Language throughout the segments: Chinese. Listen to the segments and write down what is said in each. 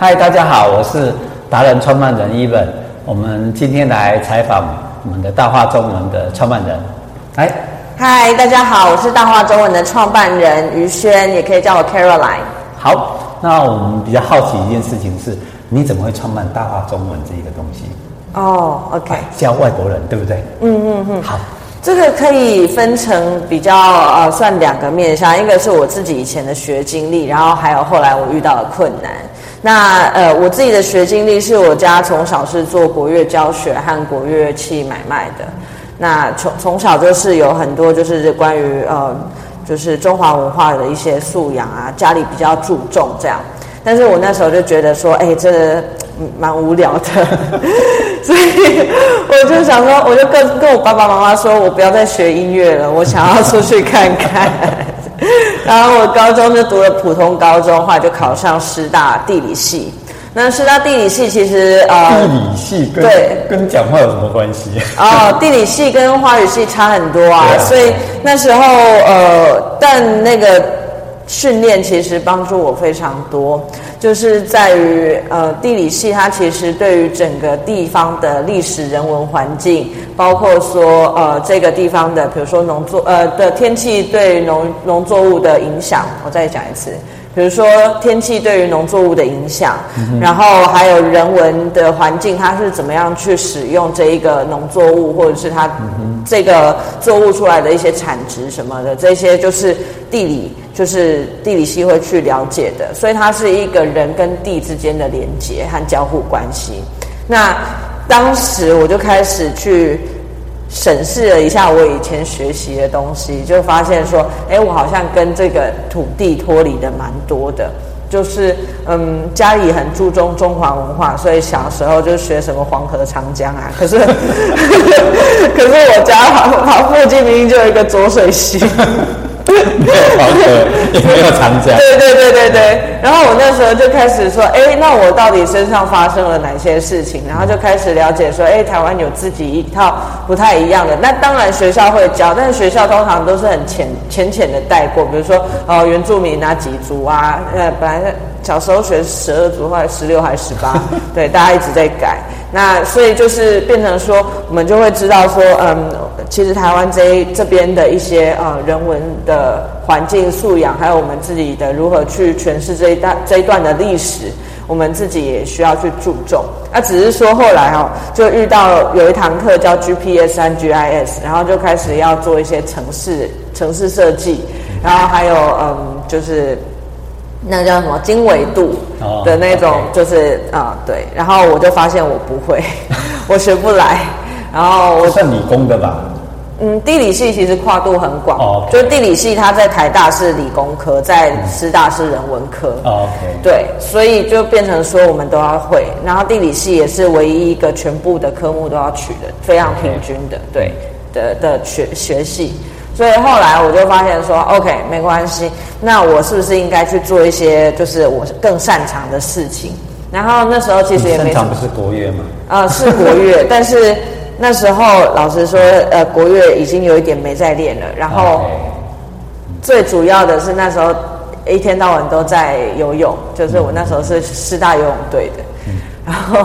嗨，大家好，我是达人创办人 Evan。我们今天来采访我们的大话中文的创办人。哎，嗨，大家好，我是大话中文的创办人于轩，也可以叫我 Caroline。好，那我们比较好奇一件事情是，你怎么会创办大话中文这一个东西？哦、oh,，OK，教外国人，对不对？嗯嗯嗯，好。这个可以分成比较呃，算两个面向，一个是我自己以前的学经历，然后还有后来我遇到的困难。那呃，我自己的学经历是我家从小是做国乐教学和国乐器买卖的，那从从小就是有很多就是关于呃，就是中华文化的一些素养啊，家里比较注重这样。但是我那时候就觉得说，哎，这蛮无聊的，所以我就想说，我就跟跟我爸爸妈妈说，我不要再学音乐了，我想要出去看看。然后我高中就读了普通高中，后来就考上师大地理系。那师大地理系其实呃，地理系跟对跟讲话有什么关系？哦，地理系跟华语系差很多啊，啊所以那时候呃，但那个。训练其实帮助我非常多，就是在于呃地理系，它其实对于整个地方的历史人文环境，包括说呃这个地方的，比如说农作呃的天气对农农作物的影响，我再讲一次。比如说天气对于农作物的影响，嗯，然后还有人文的环境，它是怎么样去使用这一个农作物，或者是它这个作物出来的一些产值什么的，这些就是地理，就是地理系会去了解的。所以它是一个人跟地之间的连接和交互关系。那当时我就开始去。审视了一下我以前学习的东西，就发现说，哎，我好像跟这个土地脱离的蛮多的。就是，嗯，家里很注重中华文化，所以小时候就学什么黄河、长江啊。可是，可是我家旁 旁附近明明就有一个浊水溪。没有房子，也没有长假。对对对对对。然后我那时候就开始说，哎，那我到底身上发生了哪些事情？然后就开始了解说，哎，台湾有自己一套不太一样的。那当然学校会教，但是学校通常都是很浅浅浅的带过，比如说哦，原住民哪几族啊？呃，本来小时候学十二组，后来十六还是十八？对，大家一直在改。那所以就是变成说，我们就会知道说，嗯，其实台湾这这边的一些呃人文的环境素养，还有我们自己的如何去诠释这一段这一段的历史，我们自己也需要去注重。那只是说后来哦，就遇到有一堂课叫 GPS 和 GIS，然后就开始要做一些城市城市设计，然后还有嗯，就是。那个叫什么经纬度的那种，就是啊、oh, 对，然后我就发现我不会，我学不来，然后我算理工的吧？嗯，地理系其实跨度很广，oh. 就是地理系它在台大是理工科，在师大是人文科，oh, OK，对，所以就变成说我们都要会，然后地理系也是唯一一个全部的科目都要取的，非常平均的对的的学学系。所以后来我就发现说，OK，没关系，那我是不是应该去做一些就是我更擅长的事情？然后那时候其实也没。擅长不是国乐吗？啊、呃，是国乐，但是那时候老实说，呃，国乐已经有一点没在练了。然后最主要的是那时候一天到晚都在游泳，就是我那时候是师大游泳队的。然 后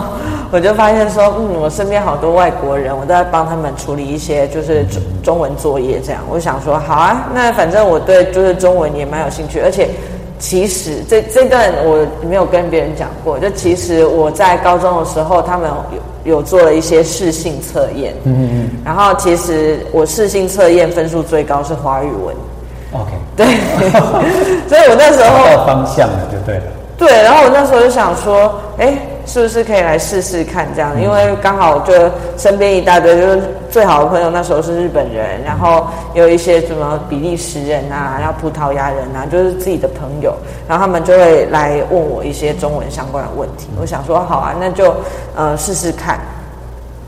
我就发现说，嗯，我身边好多外国人，我都在帮他们处理一些就是中中文作业，这样。我想说，好啊，那反正我对就是中文也蛮有兴趣，而且其实这这段我没有跟别人讲过，就其实我在高中的时候，他们有有做了一些试性测验，嗯嗯，然后其实我试性测验分数最高是华语文，OK，对，所以我那时候方向了就对了，对，然后我那时候就想说，哎。是不是可以来试试看这样？因为刚好就身边一大堆，就是最好的朋友，那时候是日本人，然后有一些什么比利时人啊，然后葡萄牙人啊，就是自己的朋友，然后他们就会来问我一些中文相关的问题。我想说好啊，那就呃试试看。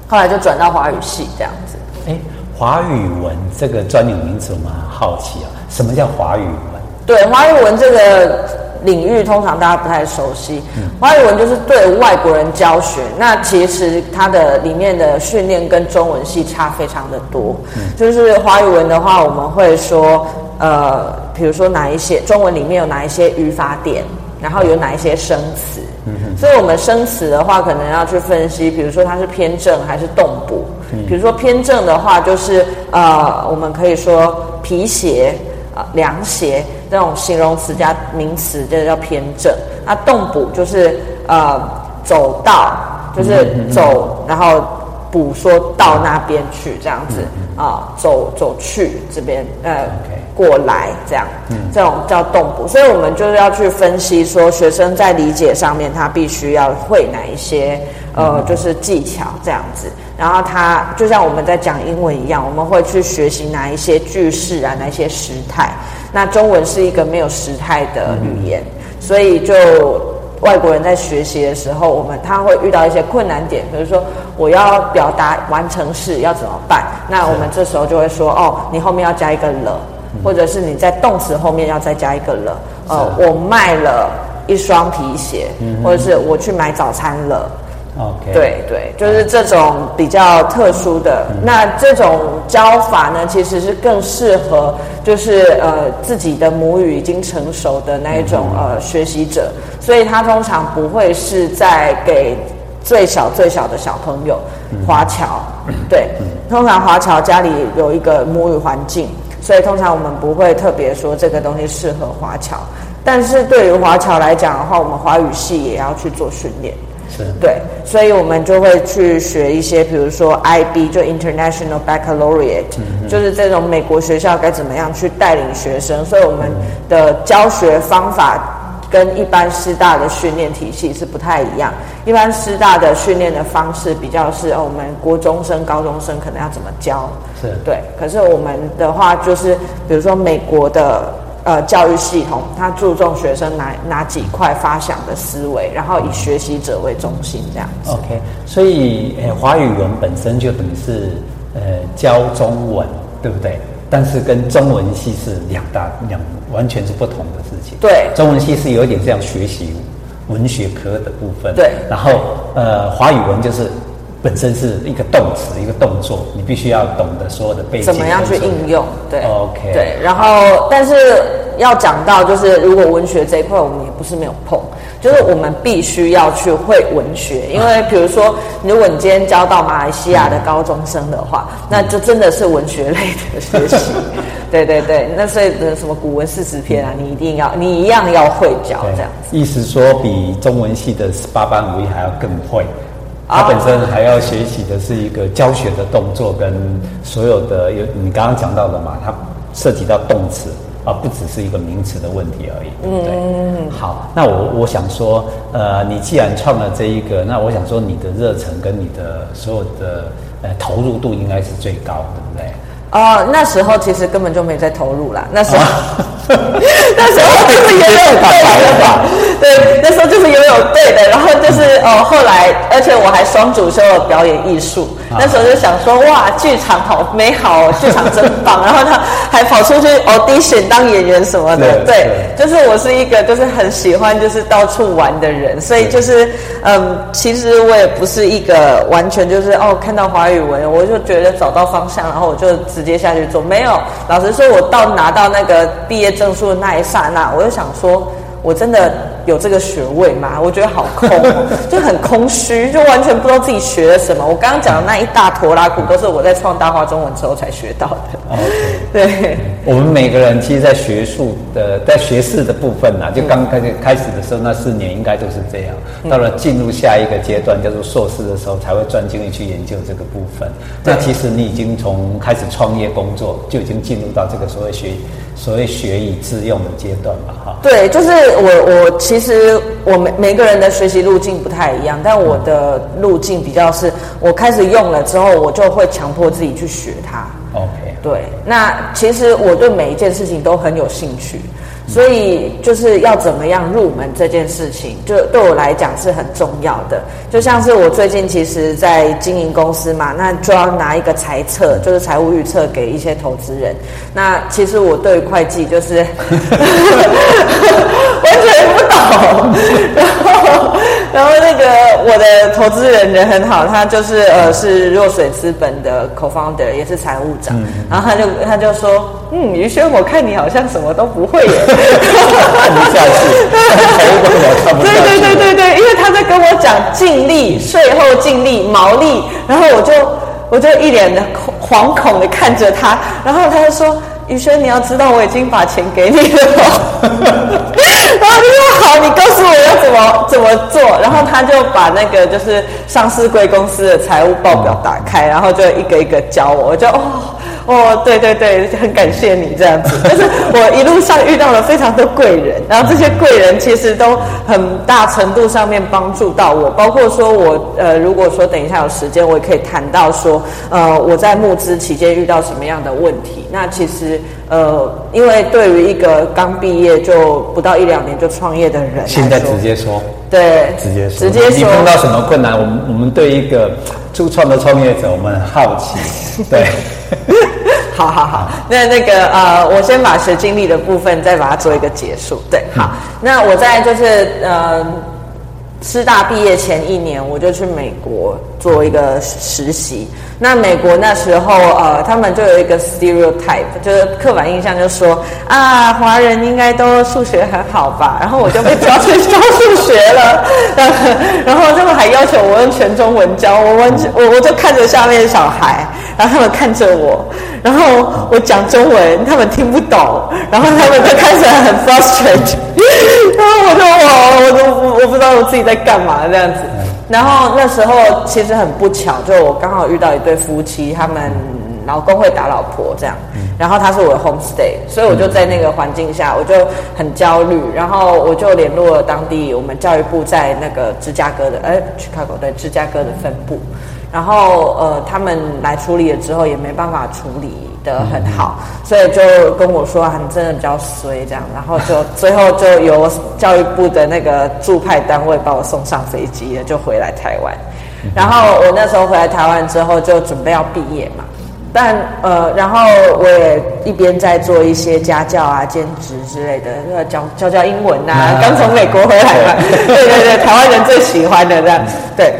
后来就转到华语系这样子。哎，华语文这个专有名词我们很好奇啊，什么叫华语文？对，华语文这个。领域通常大家不太熟悉，华语文就是对外国人教学。那其实它的里面的训练跟中文系差非常的多。就是华语文的话，我们会说，呃，比如说哪一些中文里面有哪一些语法点，然后有哪一些生词。嗯哼。所以我们生词的话，可能要去分析，比如说它是偏正还是动补。嗯。比如说偏正的话，就是呃，我们可以说皮鞋啊、呃、凉鞋这种形容词加名词，这叫偏正。那动补就是呃走到，就是走，然后。补说到那边去这样子啊，走走去这边呃过来这样，嗯这种叫动补，所以我们就是要去分析说学生在理解上面他必须要会哪一些呃就是技巧这样子，然后他就像我们在讲英文一样，我们会去学习哪一些句式啊，哪一些时态。那中文是一个没有时态的语言，所以就。外国人在学习的时候，我们他会遇到一些困难点，比如说我要表达完成式要怎么办？那我们这时候就会说，哦，你后面要加一个了，或者是你在动词后面要再加一个了。呃，我卖了一双皮鞋，或者是我去买早餐了。OK，对对，就是这种比较特殊的。那这种教法呢，其实是更适合，就是呃自己的母语已经成熟的那一种呃学习者，所以他通常不会是在给最小最小的小朋友华侨。对，通常华侨家里有一个母语环境，所以通常我们不会特别说这个东西适合华侨。但是对于华侨来讲的话，我们华语系也要去做训练。对，所以我们就会去学一些，比如说 IB 就 International Baccalaureate，嗯，就是这种美国学校该怎么样去带领学生。所以我们的教学方法跟一般师大的训练体系是不太一样。一般师大的训练的方式比较是哦，我们国中生、高中生可能要怎么教，是对。可是我们的话就是，比如说美国的。呃，教育系统它注重学生哪哪几块发想的思维，然后以学习者为中心这样子。OK，所以呃，华语文本身就等于是呃教中文，对不对？但是跟中文系是两大两完全是不同的事情。对，中文系是有一点这样学习文学科的部分。对，然后呃，华语文就是。本身是一个动词，一个动作，你必须要懂得所有的背景。怎么样去应用？对，OK，对。然后，但是要讲到，就是如果文学这一块，我们也不是没有碰，就是我们必须要去会文学，因为比如说，如果你今天教到马来西亚的高中生的话，嗯、那就真的是文学类的学习。对对对，那所以什么古文四十篇啊，你一定要，你一样要会教这样子。意思说，比中文系的十八般武艺还要更会。他本身还要学习的是一个教学的动作，跟所有的有你刚刚讲到的嘛，它涉及到动词啊，不只是一个名词的问题而已，对不对？嗯，好，那我我想说，呃，你既然创了这一个，那我想说你的热忱跟你的所有的呃投入度应该是最高的，对不对？哦，那时候其实根本就没在投入啦。那时候，那时候就是也有对的吧？对，那时候就是游泳对的。然后就是哦，后来，而且我还双主修了表演艺术。那时候就想说，哇，剧场好美好哦，剧场真棒。然后他还跑出去 audition 当演员什么的。对，就是我是一个就是很喜欢就是到处玩的人，所以就是嗯，其实我也不是一个完全就是哦，看到华语文我就觉得找到方向，然后我就。直接下去做没有？老实说，我到拿到那个毕业证书的那一刹那，我就想说，我真的。有这个学位吗？我觉得好空，就很空虚，就完全不知道自己学了什么。我刚刚讲的那一大坨拉苦，都是我在创大话中文之后才学到的。Okay. 对，我们每个人其实，在学术的在学士的部分啊，就刚开始开始的时候，那四年应该都是这样。到了进入下一个阶段，叫做硕士的时候，才会专精力去研究这个部分。那其实你已经从开始创业工作，就已经进入到这个所谓学所谓学以致用的阶段了哈。对，就是我我其实。其实我们每个人的学习路径不太一样，但我的路径比较是，我开始用了之后，我就会强迫自己去学它。OK，对。那其实我对每一件事情都很有兴趣。所以就是要怎么样入门这件事情，就对我来讲是很重要的。就像是我最近其实，在经营公司嘛，那就要拿一个财测，就是财务预测给一些投资人。那其实我对会计就是 完全不懂，然后然后那个我的投资人人很好，他就是呃是若水资本的 co-founder，也是财务长。嗯、然后他就他就说，嗯，于轩，我看你好像什么都不会耶。看不下去，财务部长看不下去。对对对对对，因为他在跟我讲净利、税后净利、毛利，然后我就我就一脸的惶恐的看着他，然后他就说。宇轩，你要知道我已经把钱给你了，然后就说好，你告诉我要怎么怎么做，然后他就把那个就是上市贵公司的财务报表打开，然后就一个一个教我，我就哦。哦，对对对，很感谢你这样子。但 是我一路上遇到了非常多贵人，然后这些贵人其实都很大程度上面帮助到我，包括说我呃，如果说等一下有时间，我也可以谈到说，呃，我在募资期间遇到什么样的问题。那其实呃，因为对于一个刚毕业就不到一两年就创业的人，现在直接说，对，直接说，直接说，你碰到什么困难？我们我们对一个初创的创业者，我们很好奇，对。好好好，那那个呃，我先把学经历的部分再把它做一个结束。对，好，那我在就是呃，师大毕业前一年，我就去美国做一个实习。那美国那时候呃，他们就有一个 stereotype，就是刻板印象，就说啊，华人应该都数学很好吧？然后我就被抓去教数学了，然后他们还要求我用全中文教，我完全我我就看着下面的小孩，然后他们看着我，然后我讲中文，他们听不懂，然后他们就开始很 frustrated，然后我就我我都我不知道我自己在干嘛这样子。然后那时候其实很不巧，就我刚好遇到一对夫妻，他们老公会打老婆这样，然后他是我的 homestay，所以我就在那个环境下，我就很焦虑，然后我就联络了当地我们教育部在那个芝加哥的，哎，Chicago 对芝加哥的分部，然后呃他们来处理了之后也没办法处理。的很好，所以就跟我说，啊你真的比较衰这样，然后就最后就由教育部的那个驻派单位把我送上飞机了，就回来台湾。然后我那时候回来台湾之后，就准备要毕业嘛，但呃，然后我也一边在做一些家教啊、兼职之类的，那教教教英文啊，刚从美国回来嘛，对。对对，台湾人最喜欢的这样，对。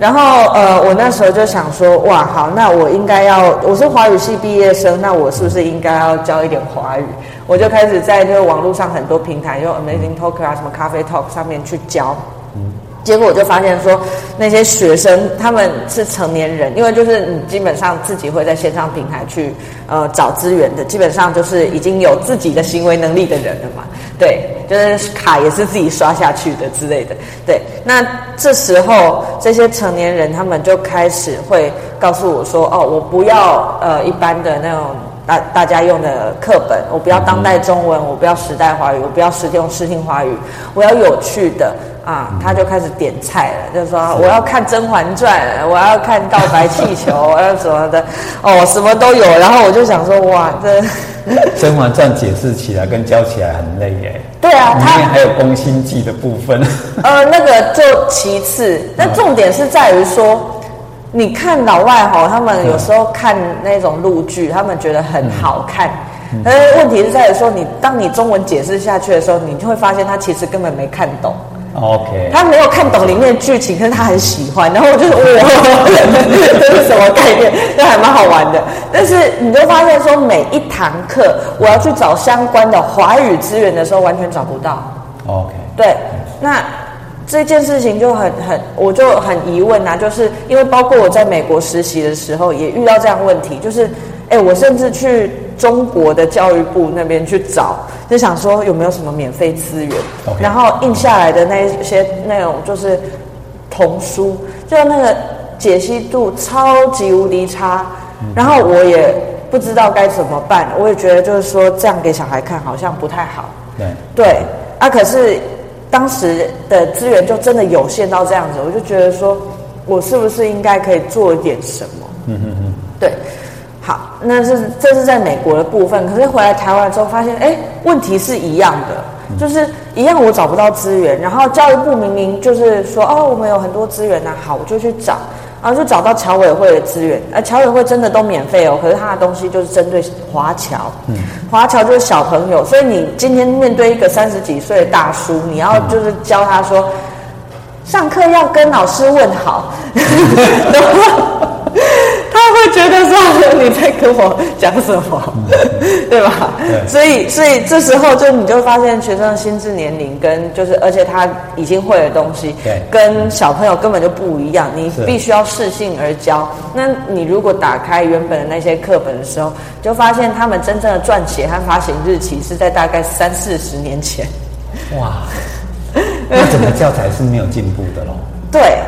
然后呃，我那时候就想说，哇，好，那我应该要，我是华语系毕业生，那我是不是应该要教一点华语？我就开始在这个网络上很多平台，用 Amazing Talk 啊，什么咖啡 Talk 上面去教。结果我就发现说，那些学生他们是成年人，因为就是你基本上自己会在线上平台去呃找资源的，基本上就是已经有自己的行为能力的人了嘛。对，就是卡也是自己刷下去的之类的。对，那这时候这些成年人他们就开始会告诉我说，哦，我不要呃一般的那种大大家用的课本，我不要当代中文，我不要时代华语，我不要实用视听华语，我要有趣的。啊，他就开始点菜了，就说我要看《甄嬛传》，我要看《告白气球》，我要什么的，哦，什么都有。然后我就想说，哇，这《甄嬛传》解释起来跟教起来很累耶。对啊，里面还有宫心计的部分。呃，那个就其次，那重点是在于说，你看老外哈，他们有时候看那种陆剧，他们觉得很好看。但是问题是在于说，你当你中文解释下去的时候，你就会发现他其实根本没看懂。OK，他没有看懂里面的剧情，可是他很喜欢，然后我就说哇，这是什么概念？这还蛮好玩的。但是你就发现说，每一堂课我要去找相关的华语资源的时候，完全找不到。OK，对，那这件事情就很很，我就很疑问啊，就是因为包括我在美国实习的时候，也遇到这样问题，就是哎，我甚至去。中国的教育部那边去找，就想说有没有什么免费资源.然后印下来的那一些那种就是童书，就那个解析度超级无敌差，然后我也不知道该怎么办，我也觉得就是说这样给小孩看好像不太好。对对啊，可是当时的资源就真的有限到这样子，我就觉得说我是不是应该可以做一点什么？嗯嗯嗯，对。好，那是这是在美国的部分，可是回来台湾之后发现，哎，问题是一样的，就是一样，我找不到资源。然后教育部明明就是说，哦，我们有很多资源呐，好，我就去找，然后就找到侨委会的资源，而侨委会真的都免费哦，可是他的东西就是针对华侨，嗯，华侨就是小朋友，所以你今天面对一个三十几岁的大叔，你要就是教他说。上课要跟老师问好。在跟我讲什么，对吧？对。所以，所以这时候就你就发现学生的心智年龄跟就是，而且他已经会的东西，对，跟小朋友根本就不一样。你必须要适性而教。那你如果打开原本的那些课本的时候，就发现他们真正的撰写和发行日期是在大概三四十年前。哇，那整个教材是没有进步的喽。对，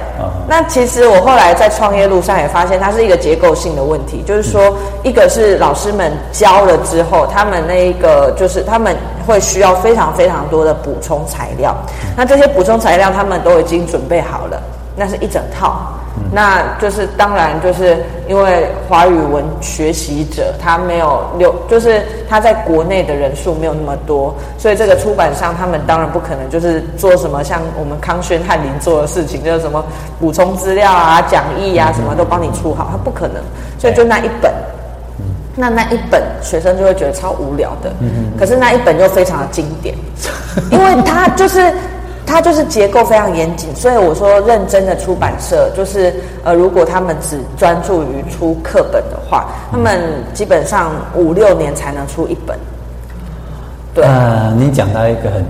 那其实我后来在创业路上也发现，它是一个结构性的问题，就是说，一个是老师们教了之后，他们那一个就是他们会需要非常非常多的补充材料，那这些补充材料他们都已经准备好了，那是一整套。那就是当然，就是因为华语文学习者他没有留，就是他在国内的人数没有那么多，所以这个出版商他们当然不可能就是做什么像我们康轩翰林做的事情，就是什么补充资料啊、讲义啊，什么都帮你出好，他不可能，所以就那一本，那那一本学生就会觉得超无聊的，可是那一本又非常的经典，因为他就是。它就是结构非常严谨，所以我说认真的出版社就是呃，如果他们只专注于出课本的话，他们基本上五六年才能出一本。对，呃，你讲到一个很。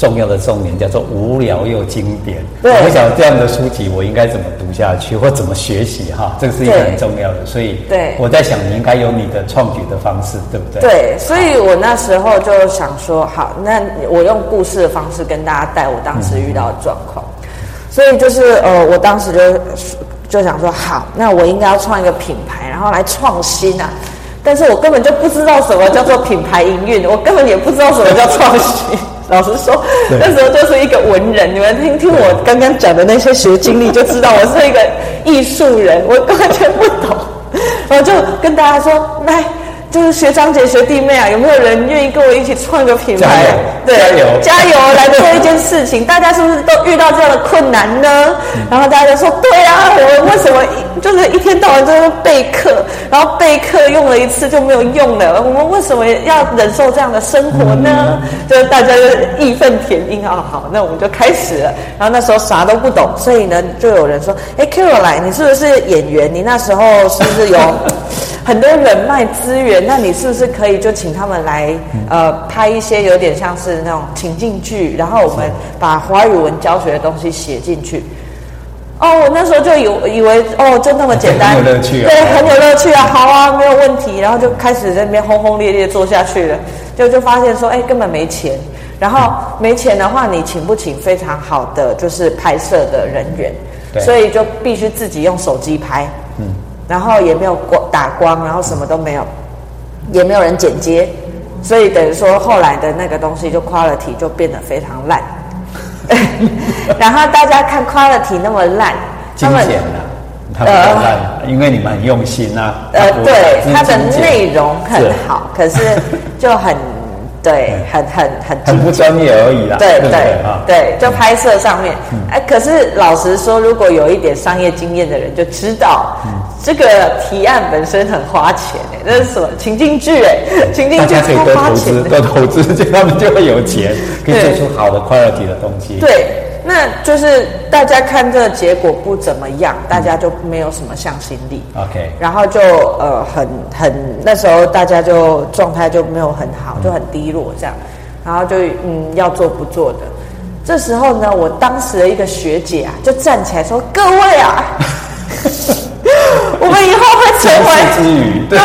重要的重点叫做无聊又经典。对，我想这样的书籍我应该怎么读下去，或怎么学习哈？这是一个很重要的。所以，对，我在想你应该有你的创举的方式，对不对？对，所以我那时候就想说，好，那我用故事的方式跟大家带我当时遇到的状况。嗯、所以就是呃，我当时就就想说，好，那我应该要创一个品牌，然后来创新啊。但是我根本就不知道什么叫做品牌营运，我根本也不知道什么叫创新。老实说，那时候就是一个文人。你们听听我刚刚讲的那些学经历，就知道我是一个艺术人，我完全不懂。然后就跟大家说，来。就是学长姐、学弟妹啊，有没有人愿意跟我一起创个品牌？对，加油，加油来做一件事情。大家是不是都遇到这样的困难呢？嗯、然后大家就说：“对啊，我们为什么就是一天到晚都是备课，然后备课用了一次就没有用了？我们为什么要忍受这样的生活呢？”嗯、就是大家就义愤填膺啊！好，那我们就开始了。然后那时候啥都不懂，所以呢，就有人说：“哎，Caroline，你是不是演员？你那时候是不是有？”很多人脉资源，那你是不是可以就请他们来呃拍一些有点像是那种情境剧，然后我们把华语文教学的东西写进去？哦，我那时候就以以为哦就那么简单，很有乐趣啊，对，很有乐趣啊，好啊，没有问题，然后就开始在那边轰轰烈烈做下去了，就就发现说哎根本没钱，然后没钱的话你请不请非常好的就是拍摄的人员，所以就必须自己用手机拍，嗯。然后也没有光打光，然后什么都没有，也没有人剪接，所以等于说后来的那个东西就 quality 就变得非常烂。然后大家看 quality 那么烂，精简了，他们烂了，因为你们很用心啊。呃，对，它的内容很好，可是就很。对，很很很很不专业而已啦。对对对，就拍摄上面，哎，可是老实说，如果有一点商业经验的人就知道，这个提案本身很花钱哎，那是什么？情境剧哎，情境剧超花钱，多投资，就他们就会有钱，可以做出好的 quality 的东西。对。那就是大家看这个结果不怎么样，大家就没有什么向心力。OK，然后就呃很很那时候大家就状态就没有很好，就很低落这样，然后就嗯要做不做的。这时候呢，我当时的一个学姐啊就站起来说：“各位啊，我们以后会成为对。”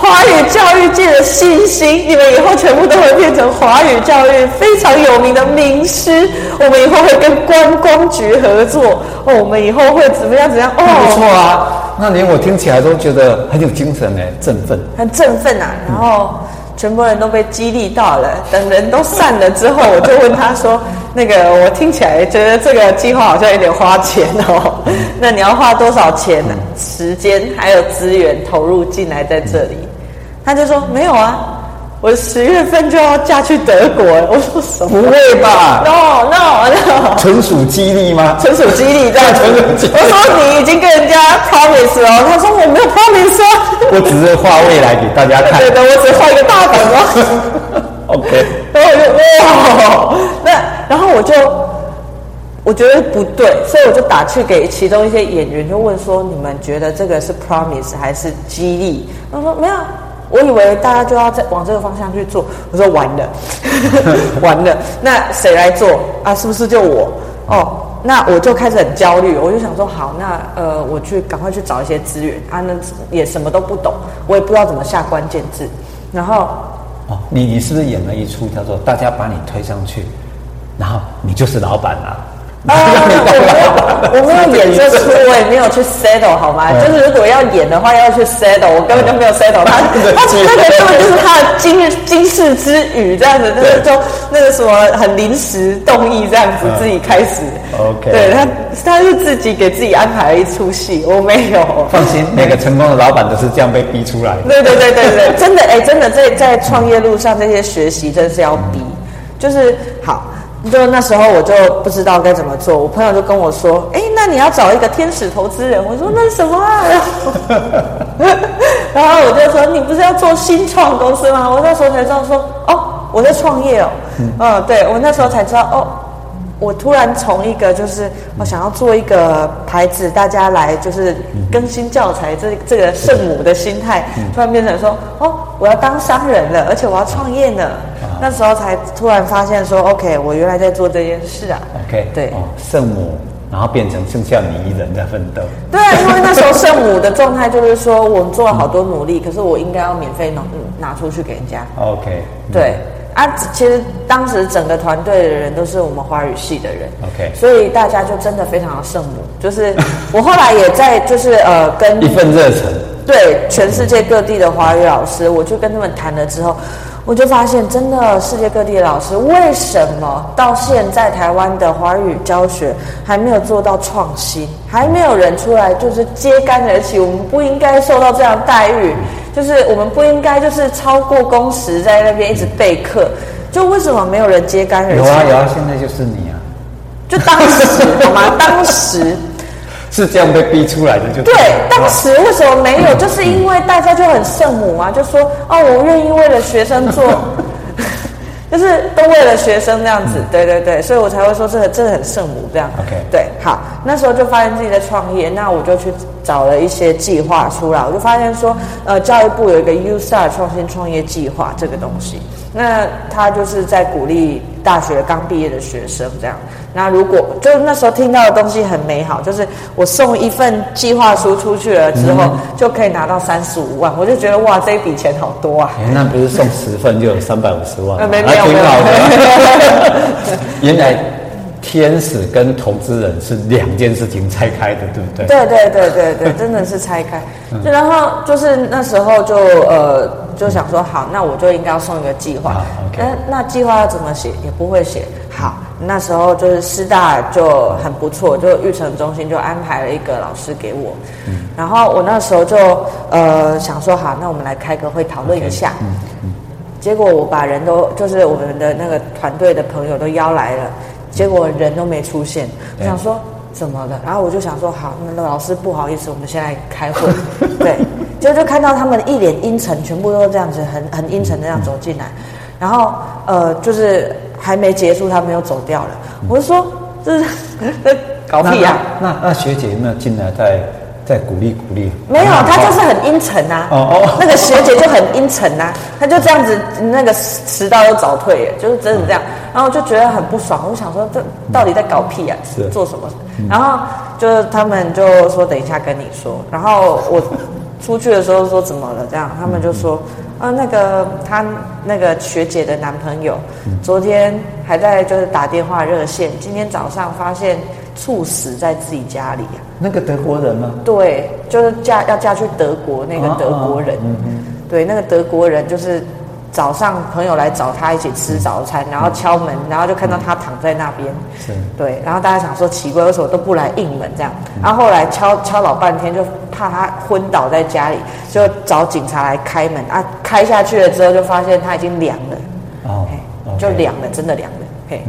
华语教育界的新星，你们以后全部都会变成华语教育非常有名的名师。我们以后会跟观光局合作，哦，我们以后会怎么样？怎么样？哦，不错啊，那连我听起来都觉得很有精神哎，振奋，很振奋啊。然后全部人都被激励到了。等人都散了之后，我就问他说：“那个，我听起来觉得这个计划好像有点花钱哦。那你要花多少钱呢？时间还有资源投入进来在这里？”他就说没有啊，我十月份就要嫁去德国。我说什么？不会吧？No No No！纯属激励吗？纯属激励，这样 纯属激励。我说你已经跟人家 promise 了，他说我没有 promise 啊。我只是画未来给大家看。对的，我只画一个大饼哦。OK。然后我就哇，那然后我就我觉得不对，所以我就打去给其中一些演员，就问说：你们觉得这个是 promise 还是激励？他说没有，我以为大家就要在往这个方向去做。我说完了，完了，那谁来做啊？是不是就我？哦，那我就开始很焦虑，我就想说好，那呃，我去赶快去找一些资源啊，那也什么都不懂，我也不知道怎么下关键字，然后哦，你你是不是演了一出叫做大家把你推上去，然后你就是老板了？我没有，我没有演这出，我也没有去 settle 好吗？就是如果要演的话，要去 settle，我根本就没有 settle 他。他 那个根本就是他的今日今世之语，这样子，就是就那个什么很临时动意这样子，自己开始。OK，对他，他是自己给自己安排了一出戏，我没有。放心，每个成功的老板都是这样被逼出来的。对对对对对，真的哎，真的在在创业路上这些学习真是要逼，就是好。就那时候我就不知道该怎么做，我朋友就跟我说：“哎，那你要找一个天使投资人。”我说：“那是什么啊？” 然后我就说：“你不是要做新创公司吗？”我那时候才知道说：“哦，我在创业哦。嗯”嗯，对，我那时候才知道哦。我突然从一个就是我想要做一个牌子，大家来就是更新教材，这这个圣母的心态，突然变成说哦，我要当商人了，而且我要创业呢。那时候才突然发现说，OK，我原来在做这件事啊。OK，对，哦，圣母，然后变成剩下你一人在奋斗。对啊，因为那时候圣母的状态就是说，我们做了好多努力，可是我应该要免费拿拿出去给人家。OK，对。啊，其实当时整个团队的人都是我们华语系的人，OK，所以大家就真的非常的圣母。就是我后来也在，就是呃，跟一份热忱，对全世界各地的华语老师，我就跟他们谈了之后，我就发现，真的世界各地的老师，为什么到现在台湾的华语教学还没有做到创新，还没有人出来就是揭竿而起？我们不应该受到这样的待遇。就是我们不应该就是超过工时在那边一直备课，就为什么没有人揭竿而起？有啊有啊，现在就是你啊！就当时好吗？当时是这样被逼出来的，就对。当时为什么没有？就是因为大家就很圣母啊，就说哦，我愿意为了学生做。就是都为了学生这样子，对对对，所以我才会说这个真的很圣母这样。OK，对，好，那时候就发现自己在创业，那我就去找了一些计划出来，我就发现说，呃，教育部有一个 U-Star 创新创业计划这个东西，那他就是在鼓励大学刚毕业的学生这样。那如果就那时候听到的东西很美好，就是我送一份计划书出去了之后，就可以拿到三十五万，我就觉得哇，这一笔钱好多啊！那不是送十份就有三百五十万？没有没有没有。原来天使跟投资人是两件事情拆开的，对不对？对对对对对，真的是拆开。然后就是那时候就呃就想说，好，那我就应该要送一个计划。那那计划要怎么写？也不会写。好。那时候就是师大就很不错，就育成中心就安排了一个老师给我，嗯、然后我那时候就呃想说好，那我们来开个会讨论一下。Okay, 嗯嗯、结果我把人都就是我们的那个团队的朋友都邀来了，结果人都没出现。我想说怎么了？然后我就想说好，那老师不好意思，我们现在开会。对，就就看到他们一脸阴沉，全部都这样子很很阴沉的这样走进来，然后呃就是。还没结束，他们又走掉了。我就说，这是 搞屁啊！那那，那学姐有没有进来再再鼓励鼓励？没有，他就是很阴沉呐。哦哦，那个学姐就很阴沉呐，他就这样子，那个迟到又早退，耶，就是真的这样。然后我就觉得很不爽，我就想说，这到底在搞屁啊？是做什么？然后就是他们就说，等一下跟你说。然后我出去的时候说怎么了？这样他们就说。啊，那个他那个学姐的男朋友，昨天还在就是打电话热线，今天早上发现猝死在自己家里啊。那个德国人吗？对，就是嫁要嫁去德国那个德国人。对，那个德国人就是。早上朋友来找他一起吃早餐，然后敲门，然后就看到他躺在那边。是。对，然后大家想说奇怪，为什么都不来应门这样？然后后来敲敲老半天，就怕他昏倒在家里，就找警察来开门啊。开下去了之后，就发现他已经凉了。哦。就凉了，真的凉了。嘿。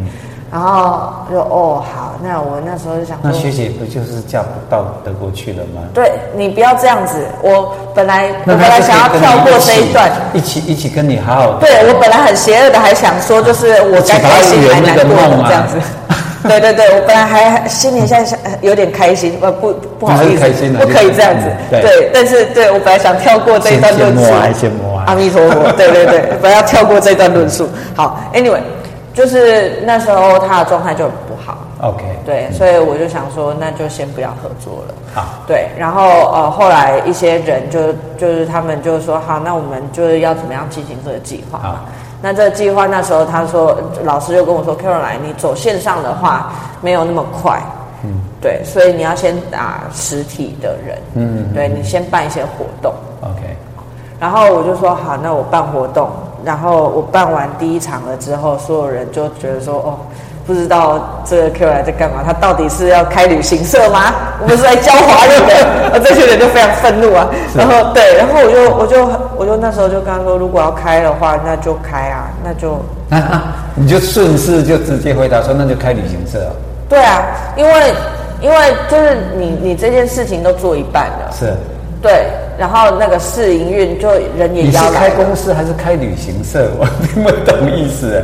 然后就哦好，那我那时候就想说，那学姐不就是嫁不到德国去了吗？对，你不要这样子，我本来我本来想要跳过这一段，一起一起跟你好好。对，我本来很邪恶的，还想说就是我该开心还难过这样子。对对对，我本来还心里现在有点开心，不不不好意思，开心不可以这样子。对，对，但是对我本来想跳过这一段论述，阿弥陀佛，对对对，本来要跳过这段论述。好，Anyway，就是那时候他的状态就很不好。OK，对，所以我就想说，那就先不要合作了。好，对，然后呃，后来一些人就就是他们就说，好，那我们就是要怎么样进行这个计划？嘛，那这个计划那时候他说，老师就跟我说，Caroline，你走线上的话没有那么快，嗯，对，所以你要先打实体的人，嗯，对，你先办一些活动，OK，然后我就说好，那我办活动，然后我办完第一场了之后，所有人就觉得说，哦。不知道这个 Caroline 在干嘛？他到底是要开旅行社吗？我们是来教华人的，这些人就非常愤怒啊。然后对，然后我就我就我就那时候就跟他说，如果要开的话，那就开啊，那就啊啊，你就顺势就直接回答说，那就开旅行社。对啊，因为因为就是你你这件事情都做一半了，是，对，然后那个试营运就人也。你是开公司还是开旅行社？我 听不懂意思哎。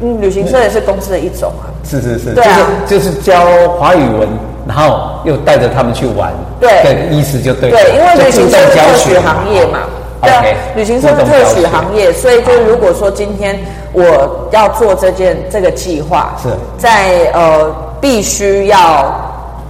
嗯，旅行社也是公司的一种啊。是是是，对啊，就是就是教华语文，然后又带着他们去玩。对，对，意思就对。对，因为旅行社是特许行业嘛。对啊，旅行社是特许行业，所以就如果说今天我要做这件这个计划，是在呃必须要。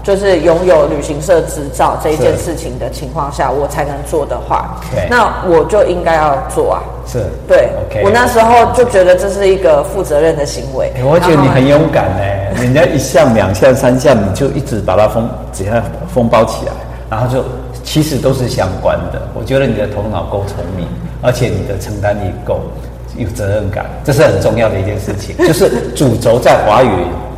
就是拥有旅行社执照这一件事情的情况下，我才能做的话，对，那我就应该要做啊。是，对。我那时候就觉得这是一个负责任的行为。欸、我觉得你很勇敢呢，人家一项、两项、三项，你就一直把它封，只要封包起来，然后就其实都是相关的。我觉得你的头脑够聪明，而且你的承担力够有责任感，这是很重要的一件事情。就是主轴在华语。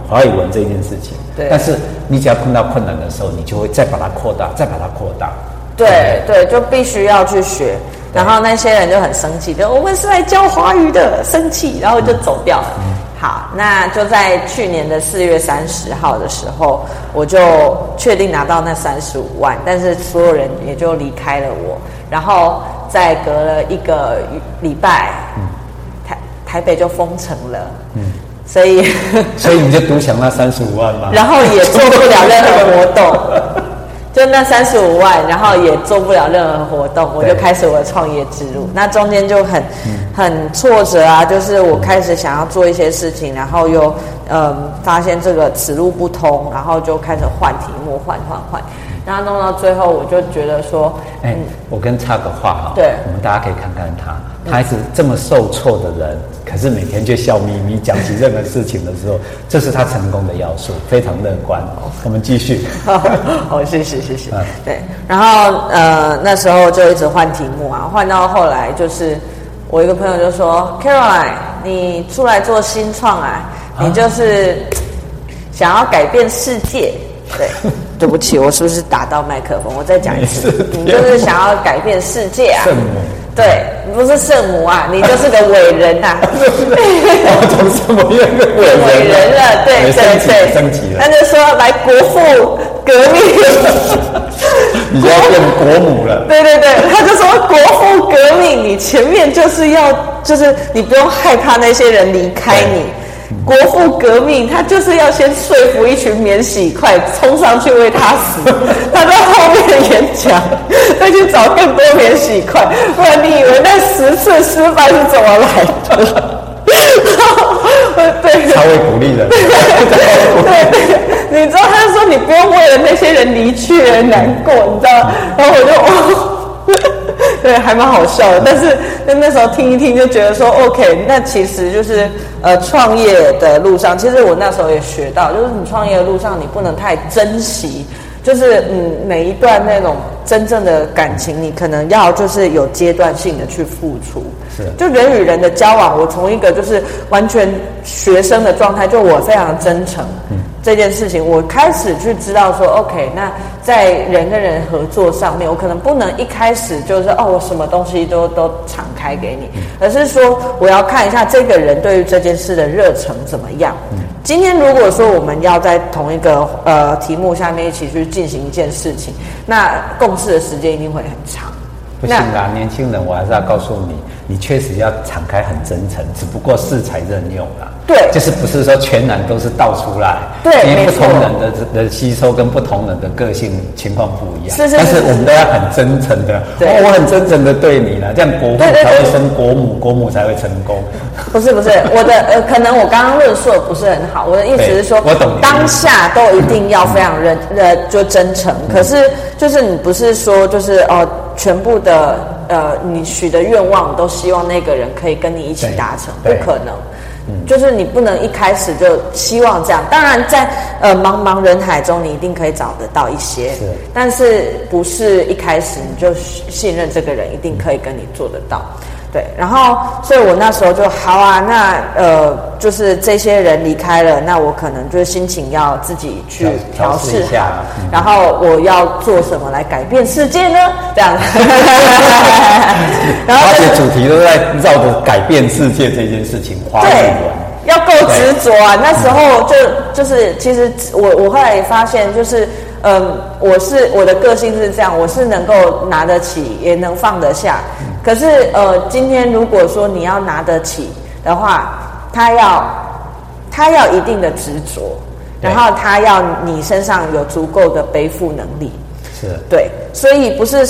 华语文这件事情，对，但是你只要碰到困难的时候，你就会再把它扩大，再把它扩大。对对，就必须要去学。然后那些人就很生气，就我们是来教华语的，生气，然后就走掉了。嗯。好，那就在去年的四月三十号的时候，我就确定拿到那三十五万，但是所有人也就离开了我。然后再隔了一个礼拜，嗯，台台北就封城了。嗯。所以，所以你就独享那三十五万吧？然后也做不了任何活动，就那三十五万，然后也做不了任何活动，我就开始我的创业之路。那中间就很很挫折啊，就是我开始想要做一些事情，然后又嗯发现这个此路不通，然后就开始换题目，换换换。然后弄到最后，我就觉得说，哎、嗯，我跟插个话哈，对，我们大家可以看看他，他一直这么受挫的人，可是每天就笑眯眯讲起任何事情的时候，这是他成功的要素，非常乐观。我们继续，好，谢谢，谢谢。嗯，对。然后呃，那时候就一直换题目啊，换到后来就是我一个朋友就说，Caroline，你出来做新创啊，你就是想要改变世界。对，对不起，我是不是打到麦克风？我再讲一次，你就是想要改变世界啊！圣母，对，你不是圣母啊，你就是个伟人呐、啊！从什么样的伟人？伟人了，对对对，升级了。他就说来国父革命，你就要变国母了。对对对，他就说国父革命，你前面就是要，就是你不用害怕那些人离开你。国父革命，他就是要先说服一群免洗筷冲上去为他死。他在后面演讲，再去找更多免洗筷。不然你以为那十次失败是怎么来的？对，他会鼓励人。对 对，你知道他说你不用为了那些人离去而难过，你知道？然后我就哦。对，还蛮好笑的，但是那那时候听一听就觉得说，OK，那其实就是呃，创业的路上，其实我那时候也学到，就是你创业的路上，你不能太珍惜，就是嗯，每一段那种真正的感情，你可能要就是有阶段性的去付出。是，就人与人的交往，我从一个就是完全学生的状态，就我非常真诚。嗯。这件事情，我开始去知道说，OK，那在人跟人合作上面，我可能不能一开始就是哦，我什么东西都都敞开给你，而是说我要看一下这个人对于这件事的热忱怎么样。今天如果说我们要在同一个呃题目下面一起去进行一件事情，那共事的时间一定会很长。不行啊，年轻人，我还是要告诉你，你确实要敞开很真诚，只不过适才任用啊。对，就是不是说全然都是倒出来，对，因为不同人的的吸收跟不同人的个性情况不一样。是是是，但是我们都要很真诚的，对，我很真诚的对你了，这样国父才会生国母，国母才会成功。不是不是，我的呃，可能我刚刚论述的不是很好，我的意思是说，我懂，当下都一定要非常认呃，就真诚。可是就是你不是说就是哦，全部的呃，你许的愿望都希望那个人可以跟你一起达成，不可能。就是你不能一开始就希望这样，当然在呃茫茫人海中，你一定可以找得到一些，是，但是不是一开始你就信任这个人一定可以跟你做得到。对，然后，所以我那时候就好啊，那呃，就是这些人离开了，那我可能就是心情要自己去调试一下，嗯、然后我要做什么来改变世界呢？这样，然后而且主题都在绕着改变世界这件事情，对，要够执着啊。那时候就就是，其实我我后来也发现，就是嗯，我是我的个性是这样，我是能够拿得起，也能放得下。可是，呃，今天如果说你要拿得起的话，他要他要一定的执着，然后他要你身上有足够的背负能力，是。对，所以不是，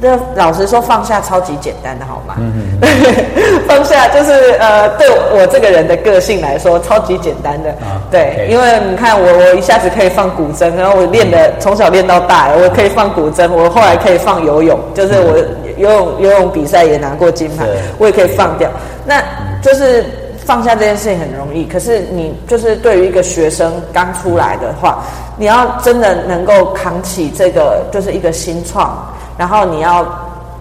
那老实说，放下超级简单的，好吗？嗯嗯，嗯 放下就是呃，对我这个人的个性来说，超级简单的，啊、对，okay. 因为你看我，我一下子可以放古筝，然后我练的从小练到大，我可以放古筝，我后来可以放游泳，就是我。游泳游泳比赛也拿过金牌，我也可以放掉。那就是放下这件事情很容易，可是你就是对于一个学生刚出来的话，你要真的能够扛起这个，就是一个新创，然后你要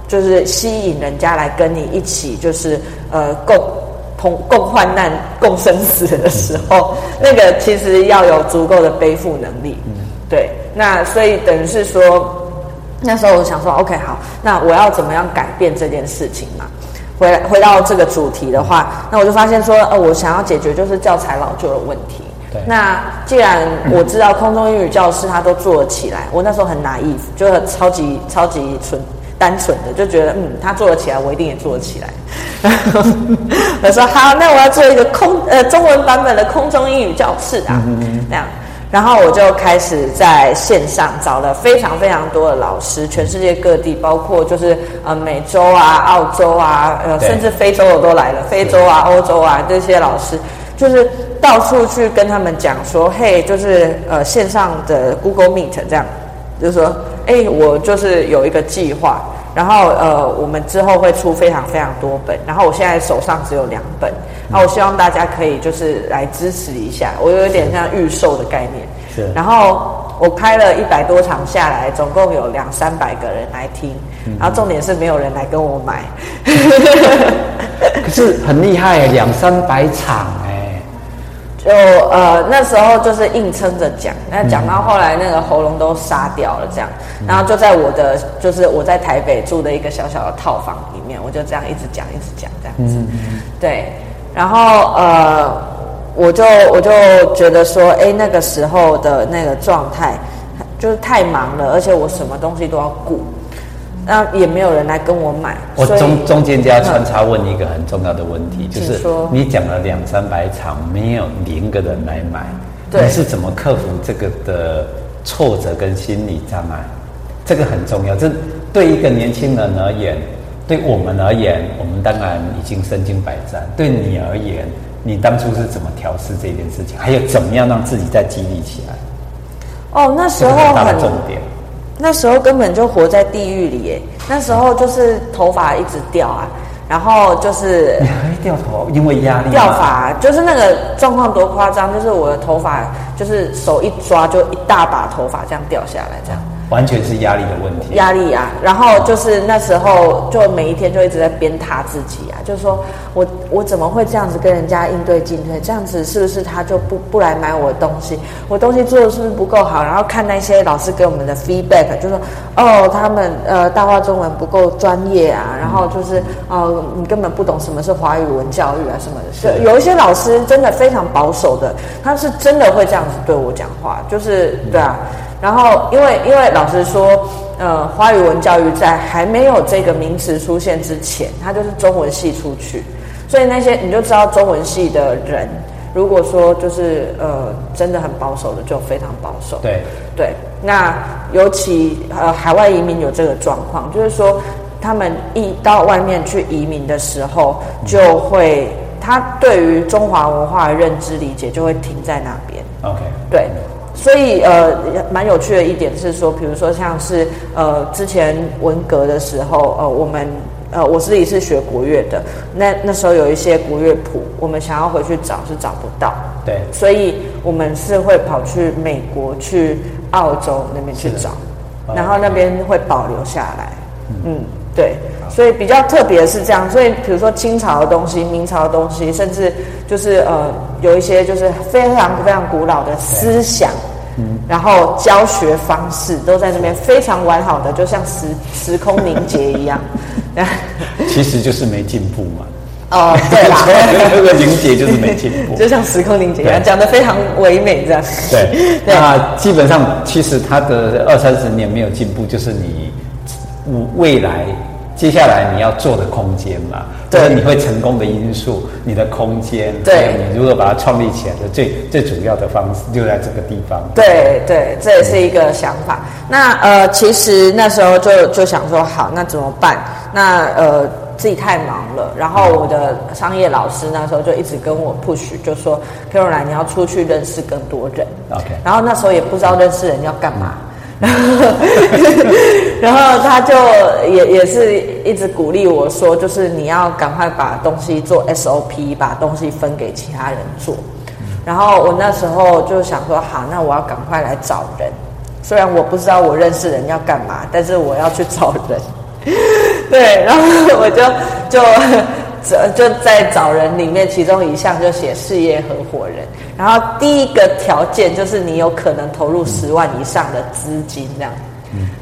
就是吸引人家来跟你一起，就是呃共同共患难、共生死的时候，那个其实要有足够的背负能力。对，那所以等于是说。那时候我想说，OK，好，那我要怎么样改变这件事情嘛？回回到这个主题的话，那我就发现说，呃，我想要解决就是教材老旧的问题。对。那既然我知道空中英语教室他都做了起来，我那时候很 naive，就很超级超级纯单纯的就觉得，嗯，他做了起来，我一定也做得起来。我说好，那我要做一个空呃中文版本的空中英语教室啊，嗯、这样。然后我就开始在线上找了非常非常多的老师，全世界各地，包括就是呃美洲啊、澳洲啊，呃甚至非洲我都来了，非洲啊、欧洲啊这些老师，就是到处去跟他们讲说，嘿，就是呃线上的 Google Meet 这样，就是说，哎，我就是有一个计划。然后呃，我们之后会出非常非常多本，然后我现在手上只有两本，然后我希望大家可以就是来支持一下，我有一点像预售的概念。是。然后我开了一百多场下来，总共有两三百个人来听，然后重点是没有人来跟我买。可是很厉害，两三百场。就呃那时候就是硬撑着讲，那讲到后来那个喉咙都沙掉了这样，然后就在我的就是我在台北住的一个小小的套房里面，我就这样一直讲一直讲这样子，对，然后呃我就我就觉得说，哎那个时候的那个状态就是太忙了，而且我什么东西都要顾。那也没有人来跟我买。我中中间就要穿插问一个很重要的问题，就是你讲了两三百场，没有零个人来买，你是怎么克服这个的挫折跟心理障碍？这个很重要。这对一个年轻人而言，对我们而言，我们当然已经身经百战。对你而言，你当初是怎么调试这件事情？还有怎么样让自己再激励起来？哦，那时候很重点。那时候根本就活在地狱里耶！那时候就是头发一直掉啊，然后就是你还掉头，因为压力掉发，就是那个状况多夸张，就是我的头发就是手一抓就一大把头发这样掉下来，这样。完全是压力的问题，压力啊！然后就是那时候，就每一天就一直在鞭挞自己啊，就是说我我怎么会这样子跟人家应对进退？这样子是不是他就不不来买我的东西？我东西做的是不是不够好？然后看那些老师给我们的 feedback，就说哦，他们呃大话中文不够专业啊，然后就是哦，你根本不懂什么是华语文教育啊什么的。是有一些老师真的非常保守的，他是真的会这样子对我讲话，就是对啊。然后，因为因为老实说，呃，华语文教育在还没有这个名词出现之前，它就是中文系出去，所以那些你就知道中文系的人，如果说就是呃真的很保守的，就非常保守。对对，那尤其呃海外移民有这个状况，就是说他们一到外面去移民的时候，就会他对于中华文化的认知理解就会停在那边。OK，对。所以呃，蛮有趣的一点是说，比如说像是呃，之前文革的时候，呃，我们呃，我自己是学国乐的，那那时候有一些国乐谱，我们想要回去找是找不到，对，所以我们是会跑去美国、去澳洲那边去找，然后那边会保留下来，嗯，对。所以比较特别的是这样，所以比如说清朝的东西、明朝的东西，甚至就是呃有一些就是非常非常古老的思想，嗯，然后教学方式都在那边非常完好的，就像时时空凝结一样。其实就是没进步嘛。哦，对啦，那个凝结就是没进步，就像时空凝结一样，讲的非常唯美这样。对，那基本上其实它的二三十年没有进步，就是你未来。接下来你要做的空间嘛，对，就是你会成功的因素，你的空间，对，你如何把它创立起来的最最主要的方式就在这个地方。对对，这也是一个想法。嗯、那呃，其实那时候就就想说，好，那怎么办？那呃，自己太忙了。然后我的商业老师那时候就一直跟我 push，就说，Caroline，你要出去认识更多人。OK。然后那时候也不知道认识人要干嘛。然后，他就也也是一直鼓励我说，就是你要赶快把东西做 SOP，把东西分给其他人做。然后我那时候就想说，好，那我要赶快来找人。虽然我不知道我认识人要干嘛，但是我要去找人。对，然后我就就。就在找人里面，其中一项就写事业合伙人。然后第一个条件就是你有可能投入十万以上的资金这样。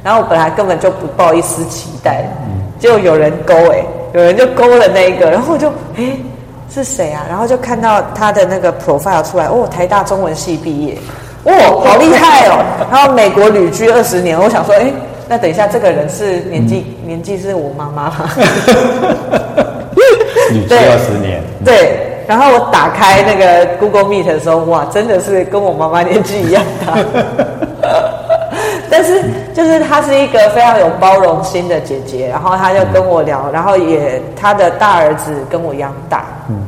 然后我本来根本就不抱一丝期待，结果有人勾哎、欸，有人就勾了那个，然后我就哎是谁啊？然后就看到他的那个 profile 出来，哦，台大中文系毕业，哦，好厉害哦。然后美国旅居二十年，我想说，哎，那等一下这个人是年纪年纪是我妈妈吗？旅居二十年，对，然后我打开那个 Google Meet 的时候，哇，真的是跟我妈妈年纪一样大。就是她是一个非常有包容心的姐姐，然后她就跟我聊，然后也她的大儿子跟我一样大。嗯。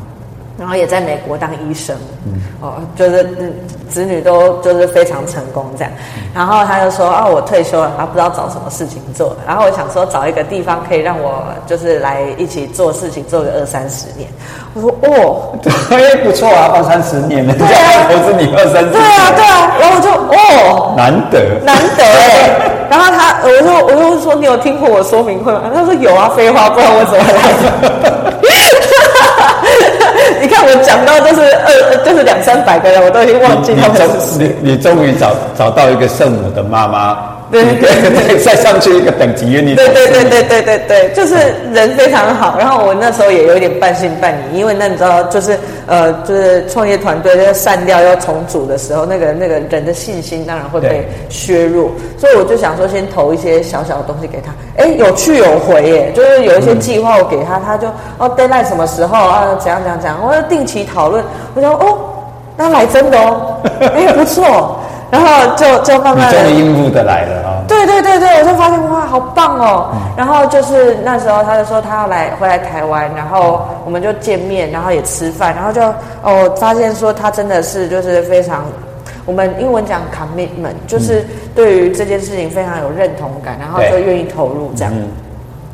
然后也在美国当医生，嗯、哦，就是子女都就是非常成功这样。然后她就说：“啊，我退休了，他不知道找什么事情做。”然后我想说找一个地方可以让我就是来一起做事情，做个二三十年。我说：“哦，对，不错啊，二三十年，对啊，投资你二三十年，对啊，对啊。”然后我就哦，难得，难得哎。然后他，我说，我就说，你有听过我说明会吗？他说有啊，废话，不然我怎么来？你看我讲到都是二，就是两三百个人，我都已经忘记他们。你你终于找找到一个圣母的妈妈。对对对，再上去一个等级，你对对对对对对对，就是人非常好。然后我那时候也有点半信半疑，因为那你知道，就是呃，就是创业团队要散掉要重组的时候，那个那个人的信心当然会被削弱。所以我就想说，先投一些小小的东西给他。哎，有去有回耶，就是有一些计划我给他，他就哦，deadline 什么时候啊？怎样怎样怎样？我要定期讨论。我说哦，那来真的哦，哎，不错。然后就就慢慢的，终于应付的来了啊！对对对对，我就发现哇，好棒哦！嗯、然后就是那时候，他就说他要来回来台湾，然后我们就见面，然后也吃饭，然后就哦，发现说他真的是就是非常，我们英文讲 commitment，就是对于这件事情非常有认同感，然后就愿意投入这样。嗯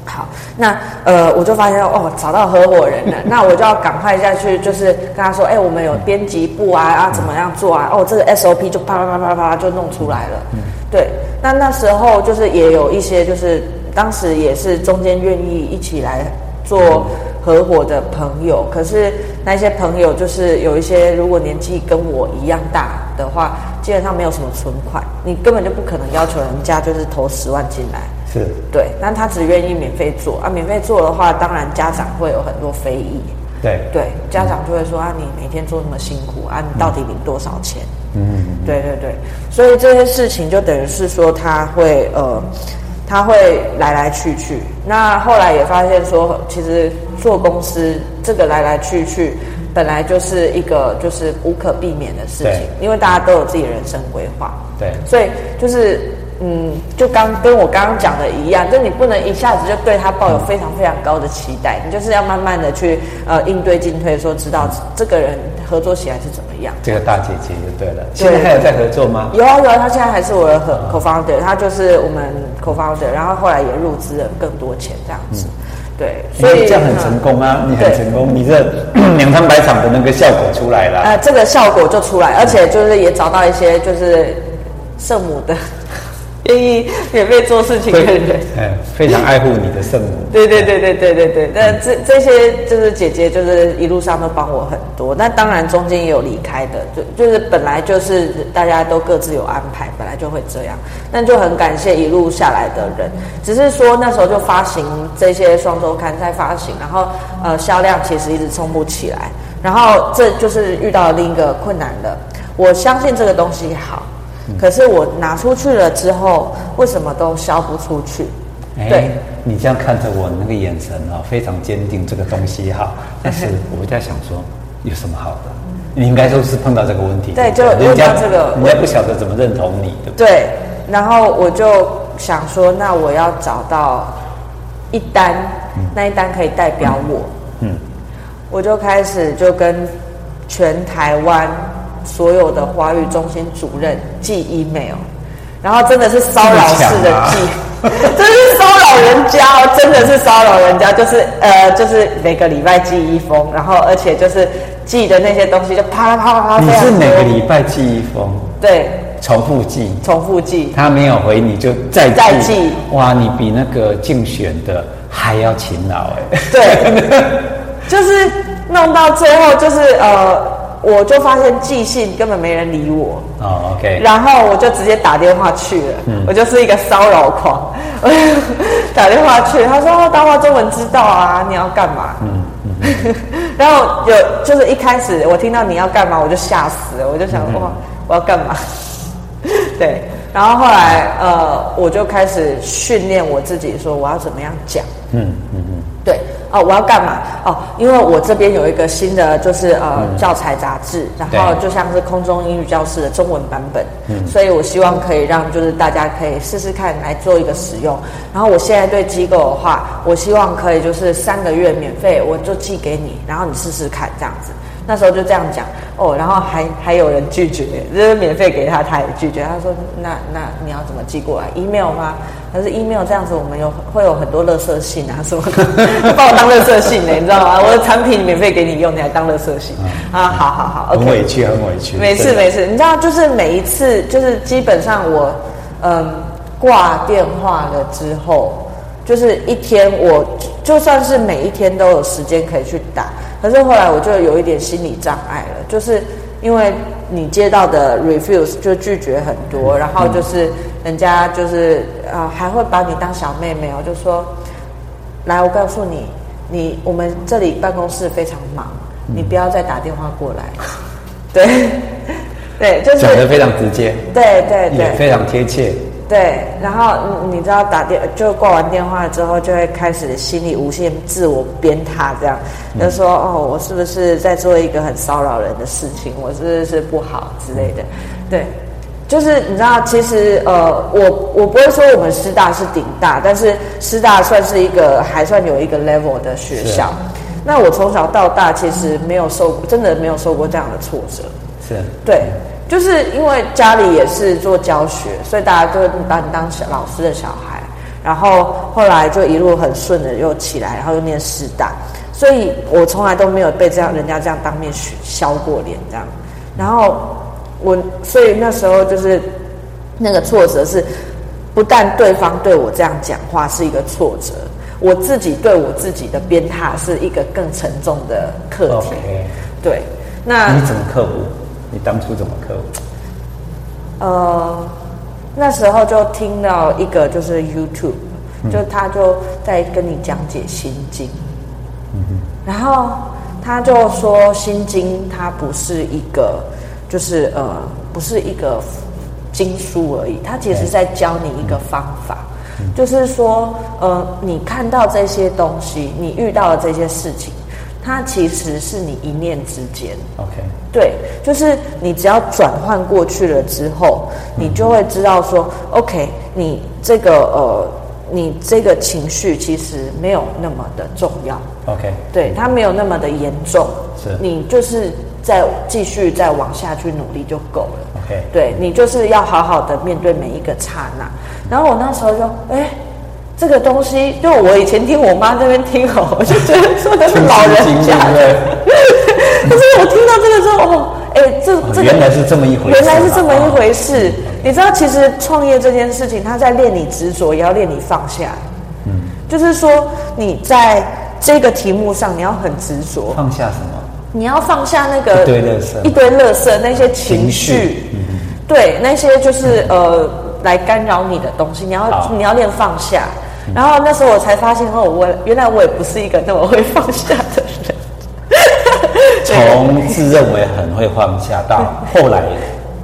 好，那呃，我就发现哦，找到合伙人了，那我就要赶快下去，就是跟他说，哎，我们有编辑部啊，啊，怎么样做啊？哦，这个 SOP 就啪啪啪啪啪就弄出来了。嗯，对。那那时候就是也有一些，就是当时也是中间愿意一起来做合伙的朋友，可是那些朋友就是有一些，如果年纪跟我一样大的话，基本上没有什么存款，你根本就不可能要求人家就是投十万进来。是对，那他只愿意免费做啊，免费做的话，当然家长会有很多非议。对对，家长就会说啊，你每天做那么辛苦啊，你到底领多少钱？嗯，对对对，所以这些事情就等于是说他会呃，他会来来去去。那后来也发现说，其实做公司这个来来去去，本来就是一个就是无可避免的事情，因为大家都有自己的人生规划。对，所以就是。嗯，就刚跟我刚刚讲的一样，就你不能一下子就对他抱有非常非常高的期待，你就是要慢慢的去呃应对进退，说知道这个人合作起来是怎么样。这个大姐姐就对了，现在还有在合作吗？有啊有啊，他现在还是我的 co-founder，他就是我们 co-founder，然后后来也入资了更多钱这样子。嗯、对，所以这样很成功啊，你很成功，你这 两场百场的那个效果出来了。呃，这个效果就出来，而且就是也找到一些就是圣母的。愿意免费做事情的人，嗯，非常爱护你的圣母。对对对对对对对，那这这些就是姐姐，就是一路上都帮我很多。那当然中间也有离开的，就就是本来就是大家都各自有安排，本来就会这样。那就很感谢一路下来的人，只是说那时候就发行这些双周刊在发行，然后呃销量其实一直冲不起来，然后这就是遇到另一个困难了。我相信这个东西好。可是我拿出去了之后，为什么都销不出去？欸、对，你这样看着我那个眼神啊，非常坚定，这个东西哈。但是我在想说，有什么好的？你应该说是碰到这个问题。对，就人家这个，人家不晓得怎么认同你，对不对？对。然后我就想说，那我要找到一单，嗯、那一单可以代表我。嗯。我就开始就跟全台湾。所有的华语中心主任寄 email，然后真的是骚扰式的寄，真是骚扰人家哦，真的是骚扰人家，就是呃，就是每个礼拜寄一封，然后而且就是寄的那些东西就啪啪啪啪。你是每个礼拜寄一封？对，重复寄，重复寄。他没有回你就再寄再寄。哇，你比那个竞选的还要勤劳哎。对，就是弄到最后就是呃。我就发现寄信根本没人理我。哦、oh,，OK，然后我就直接打电话去了，嗯、我就是一个骚扰狂，打电话去，他说大话中文知道啊，你要干嘛？嗯嗯，然后有就是一开始我听到你要干嘛，我就吓死了，我就想、嗯、哇，我要干嘛？对，然后后来呃，我就开始训练我自己，说我要怎么样讲，嗯嗯嗯，对。哦，我要干嘛？哦，因为我这边有一个新的，就是呃、嗯、教材杂志，然后就像是空中英语教室的中文版本，嗯，所以我希望可以让就是大家可以试试看来做一个使用。然后我现在对机构的话，我希望可以就是三个月免费，我就寄给你，然后你试试看这样子。那时候就这样讲哦，然后还还有人拒绝，就是免费给他，他也拒绝。他说：“那那你要怎么寄过来？email 吗？可是 email 这样子，我们有会有很多垃圾信啊什么的，把我当垃圾信呢？你知道吗？我的产品免费给你用，你还当垃圾信、嗯、啊？好好好，很委屈，很委屈。没事没事，你知道，就是每一次，就是基本上我嗯挂电话了之后，就是一天我就算是每一天都有时间可以去打。可是后来我就有一点心理障碍了，就是因为你接到的 refuse 就拒绝很多，然后就是人家就是啊、呃、还会把你当小妹妹，我就说，来我告诉你，你我们这里办公室非常忙，你不要再打电话过来，对对，就是讲的非常直接，对对对，也非常贴切。对，然后你知道打电就挂完电话之后，就会开始心里无限自我鞭挞，这样就说哦，我是不是在做一个很骚扰人的事情？我是不是不好之类的？对，就是你知道，其实呃，我我不会说我们师大是顶大，但是师大算是一个还算有一个 level 的学校。那我从小到大其实没有受过，真的没有受过这样的挫折。是，对。就是因为家里也是做教学，所以大家就会把你当小老师的小孩，然后后来就一路很顺的又起来，然后又念师大，所以我从来都没有被这样人家这样当面削过脸这样。然后我所以那时候就是那个挫折是，不但对方对我这样讲话是一个挫折，我自己对我自己的鞭挞是一个更沉重的课题。对，那你怎么克服？你当初怎么克服？呃，那时候就听到一个就是 YouTube，、嗯、就他就在跟你讲解心经，然后他就说心经它不是一个，就是呃，不是一个经书而已，它其实在教你一个方法，嗯、就是说呃，你看到这些东西，你遇到了这些事情。它其实是你一念之间。OK，对，就是你只要转换过去了之后，你就会知道说、嗯、，OK，你这个呃，你这个情绪其实没有那么的重要。OK，对，它没有那么的严重。是，你就是再继续再往下去努力就够了。OK，对，你就是要好好的面对每一个刹那。然后我那时候就，哎。这个东西，就我以前听我妈这边听哦，我就觉得说的是老人家的。可是我听到这个之后，哦，哎，这这个原来是这么一回事，原来是这么一回事。你知道，其实创业这件事情，他在练你执着，也要练你放下。嗯，就是说你在这个题目上，你要很执着。放下什么？你要放下那个一堆垃圾，一堆垃圾，那些情绪。嗯，对，那些就是呃，来干扰你的东西，你要你要练放下。然后那时候我才发现哦，我原来我也不是一个那么会放下的人。从自认为很会放下，到后来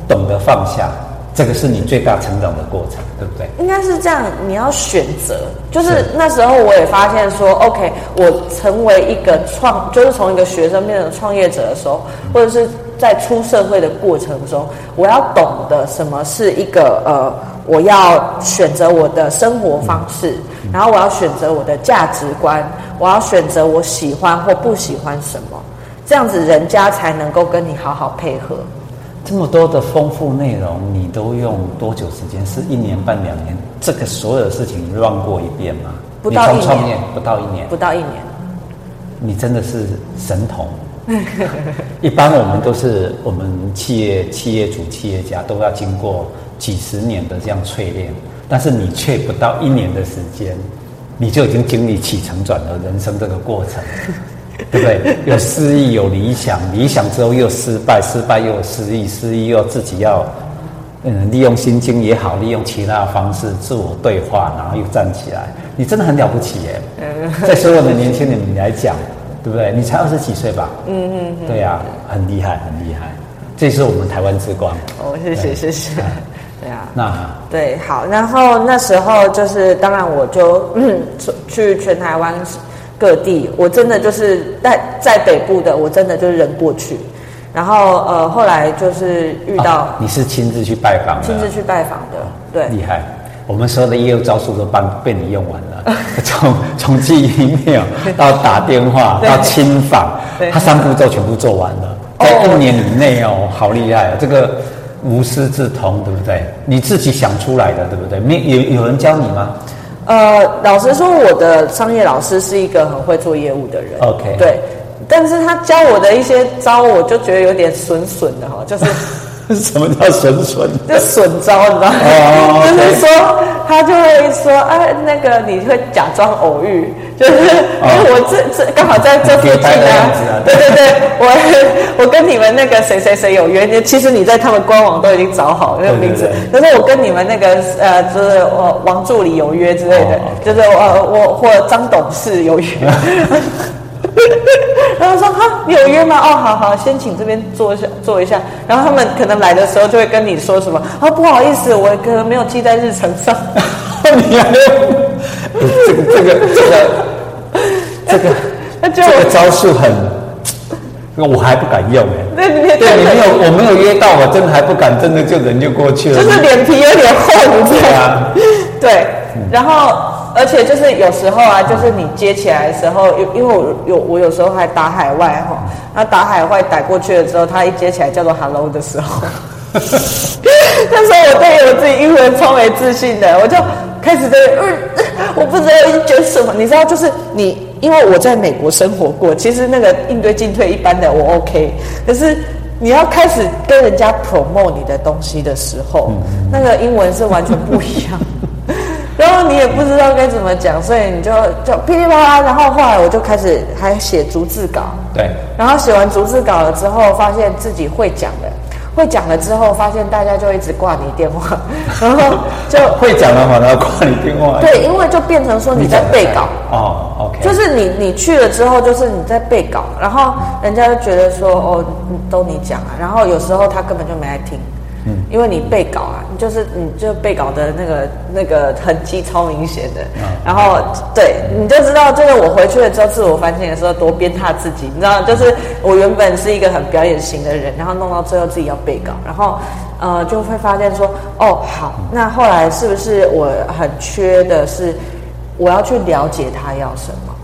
懂得放下，这个是你最大成长的过程，对不对？应该是这样，你要选择。就是那时候我也发现说，OK，我成为一个创，就是从一个学生变成创业者的时候，或者是在出社会的过程中，我要懂得什么是一个呃。我要选择我的生活方式，然后我要选择我的价值观，我要选择我喜欢或不喜欢什么，这样子人家才能够跟你好好配合。这么多的丰富内容，你都用多久时间？是一年半两年？这个所有的事情你乱过一遍吗？不到一年。不到一年。不到一年。你真的是神童。一般我们都是我们企业企业主企业家都要经过。几十年的这样淬炼，但是你却不到一年的时间，你就已经经历起承转合人生这个过程，对不对？有失意，有理想，理想之后又失败，失败又有失意，失意又自己要嗯利用心经也好，利用其他方式自我对话，然后又站起来。你真的很了不起耶！在所有的年轻人来讲，对不对？你才二十几岁吧？嗯嗯，对呀、啊，很厉害，很厉害。这是我们台湾之光。哦，谢谢，谢谢。对啊，那。对好，然后那时候就是，当然我就嗯去全台湾各地，我真的就是在在北部的，我真的就是人过去，然后呃后来就是遇到、啊、你是亲自去拜访的，亲自去拜访的，对，厉害，我们所有的业务招数都帮被你用完了，从从寄 email 到打电话到亲访，他三步骤全部做完了，在一年以内哦，好厉害啊，这个。无师自通，对不对？你自己想出来的，对不对？没有有人教你吗？呃，老实说，我的商业老师是一个很会做业务的人。OK，对，但是他教我的一些招，我就觉得有点损损的哈，就是。什么叫损损？就损招，你知道吗？Oh, okay. 就是说，他就会说，啊，那个你会假装偶遇，就是因为、oh. 我这这刚好在这附近啊，啊。对对对，我我跟你们那个谁谁谁有约，其实你在他们官网都已经找好那个名字。可是我跟你们那个呃，就是我王助理有约之类的，oh, okay. 就是我我或张董事有约。然后说哈，你有约吗？哦，好好，先请这边坐一下，坐一下。然后他们可能来的时候就会跟你说什么啊，不好意思，我可能没有记在日程上。你还没有这个这个这个这个 这个招数很，我还不敢用哎。对，对，你没有，我没有约到，我真的还不敢，真的就人就过去了。就是脸皮有点厚，对啊？对，然后。而且就是有时候啊，就是你接起来的时候，有因为我有我有时候还打海外哈，那打海外打过去了之后，他一接起来叫做 “hello” 的时候，那时候我对我自己英文超没自信的，我就开始在嗯，我不知道要讲什么，你知道，就是你因为我在美国生活过，其实那个应对进退一般的我 OK，可是你要开始跟人家 promote 你的东西的时候，那个英文是完全不一样。然后你也不知道该怎么讲，所以你就就噼里啪啦。然后后来我就开始还写逐字稿。对。然后写完逐字稿了之后，发现自己会讲了，会讲了之后，发现大家就一直挂你电话，然后就会讲了嘛，然后挂你电话。对，因为就变成说你在背稿。哦，OK。就是你你去了之后，就是你在背稿，然后人家就觉得说哦，都你讲啊，然后有时候他根本就没来听。嗯。因为你背稿啊，你就是你就背稿的那个那个痕迹超明显的，嗯、然后对，你就知道这个我回去了之后自我反省的时候多鞭挞自己，你知道，就是我原本是一个很表演型的人，然后弄到最后自己要背稿，然后呃就会发现说，哦好，那后来是不是我很缺的是我要去了解他要什么？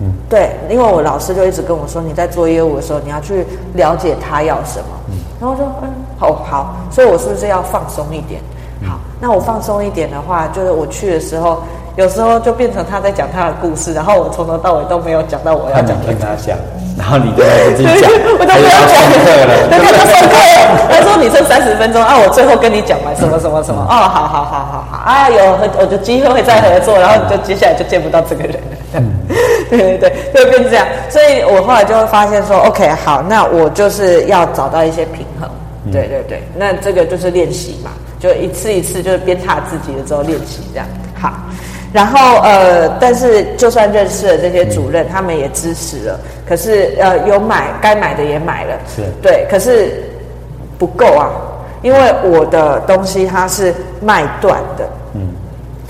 嗯，对，因为我老师就一直跟我说，你在做业务的时候，你要去了解他要什么。嗯，然后我说，嗯，好好，所以我是不是要放松一点？好，那我放松一点的话，就是我去的时候。有时候就变成他在讲他的故事，然后我从头到尾都没有讲到我要讲的。跟他讲，然后你就自己讲，我都没有讲。对，他就上课了。他说你剩三十分钟啊，我最后跟你讲完什么什么什么。哦，好好好好好啊，有合我的机会会再合作，然后就接下来就见不到这个人了。嗯，对 对对，就变成这样。所以我后来就会发现说，OK，好，那我就是要找到一些平衡。对对对，那这个就是练习嘛，就一次一次就是鞭挞自己的时候练习这样。好。然后呃，但是就算认识了这些主任，嗯、他们也支持了。可是呃，有买该买的也买了，是对。可是不够啊，因为我的东西它是卖断的，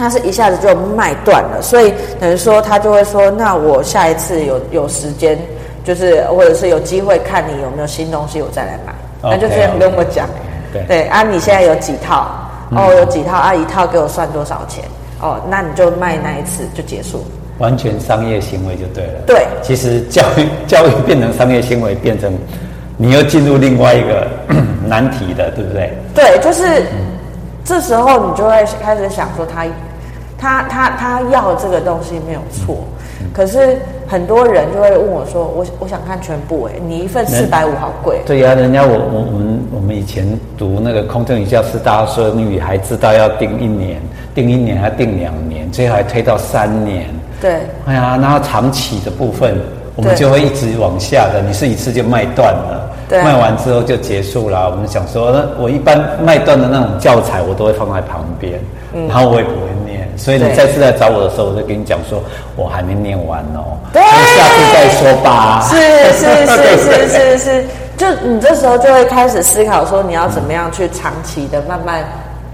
嗯，它是一下子就卖断了，所以等于说他就会说，那我下一次有有时间，就是或者是有机会看你有没有新东西，我再来买。那就这样跟我讲对对啊，你现在有几套？嗯、哦，有几套啊？一套给我算多少钱？哦，那你就卖那一次就结束，完全商业行为就对了。对，其实教育教育变成商业行为，变成你又进入另外一个 难题的，对不对？对，就是、嗯、这时候你就会开始想说他，他他他他要这个东西没有错。嗯可是很多人就会问我说：“我我想看全部哎，你一份四百五好贵。”对呀、啊，人家我我我们我们以前读那个空政语教师，大家说你还知道要定一年，定一年还定两年，最后还推到三年。对。哎呀，然后长期的部分，我们就会一直往下的。你是一次就卖断了，对，卖完之后就结束了。我们想说，那我一般卖断的那种教材，我都会放在旁边，嗯、然后我也不会念。所以你再次来找我的时候，我就跟你讲说，我还没念完哦，对，下次再说吧。是是是是是是，就你这时候就会开始思考说，你要怎么样去长期的慢慢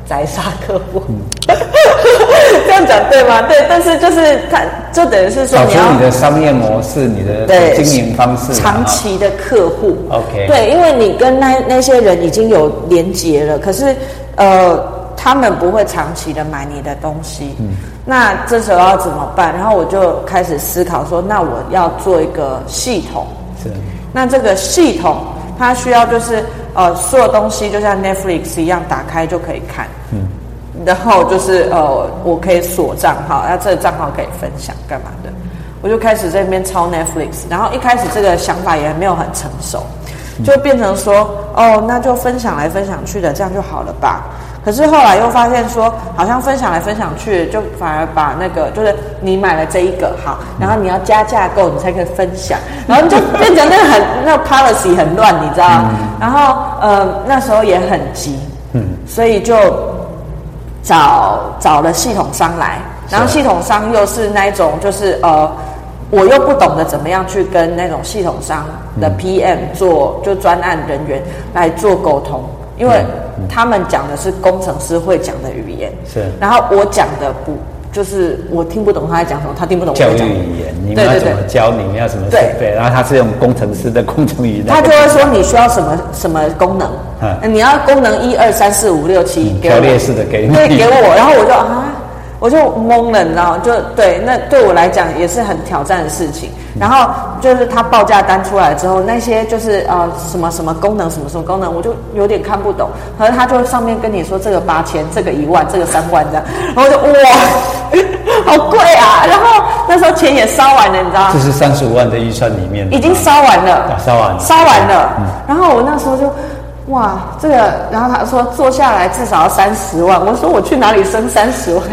宰杀客户。样讲对吗？对，但是就是他，就等于是说你要，你的商业模式，你的经营方式，长期的客户。OK，对，因为你跟那那些人已经有连结了，可是呃。他们不会长期的买你的东西，嗯，那这时候要怎么办？然后我就开始思考说，那我要做一个系统，是。那这个系统它需要就是呃，所有东西就像 Netflix 一样，打开就可以看，嗯，然后就是呃，我可以锁账号，那这个账号可以分享干嘛的？我就开始在那边抄 Netflix，然后一开始这个想法也没有很成熟，就变成说，哦，那就分享来分享去的，这样就好了吧？可是后来又发现说，好像分享来分享去，就反而把那个就是你买了这一个好，然后你要加价购，你才可以分享，然后就变成那个很 那个 policy 很乱，你知道？然后呃那时候也很急，嗯，所以就找找了系统商来，然后系统商又是那一种就是呃我又不懂得怎么样去跟那种系统商的 PM 做就专案人员来做沟通。因为他们讲的是工程师会讲的语言，是，然后我讲的不，就是我听不懂他在讲什么，他听不懂我在讲。教育语言，你们要怎么教你？们要什么设备？然后他是用工程师的工程语言，他就会说你需要什么什么功能，嗯，你要功能一二三四五六七，条列式的给你，对，给我，然后我就啊。我就懵了，你知道吗？就对，那对我来讲也是很挑战的事情。然后就是他报价单出来之后，那些就是呃什么什么功能，什么什么功能，我就有点看不懂。可是他就上面跟你说这个八千，这个一万，这个三万这样，然后就哇，好贵啊！然后那时候钱也烧完了，你知道吗？这是三十五万的预算里面，已经烧完了，烧完了，烧完了。嗯、然后我那时候就。哇，这个，然后他说坐下来至少要三十万，我说我去哪里生三十万？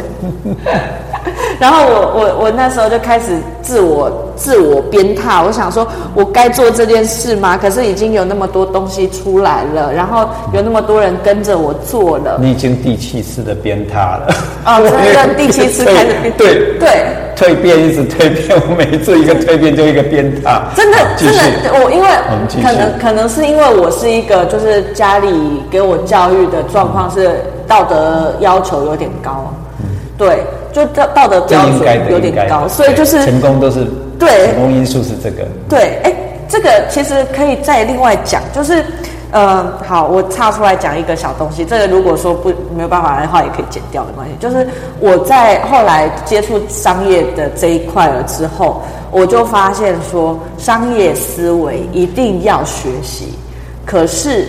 然后我我我那时候就开始自我自我鞭挞，我想说，我该做这件事吗？可是已经有那么多东西出来了，然后有那么多人跟着我做了。你已经第七次的鞭挞了。哦，真的第七次开始鞭对对，对蜕变一直蜕变，我每次一个蜕变就一个鞭挞。真的真的，我因为可能可能是因为我是一个就是家里给我教育的状况是道德要求有点高。对，就道道德标准有点高，所以就是成功都是对成功因素是这个。对，哎，这个其实可以再另外讲，就是呃，好，我插出来讲一个小东西。这个如果说不没有办法的话，也可以剪掉的关系。就是我在后来接触商业的这一块了之后，我就发现说，商业思维一定要学习，可是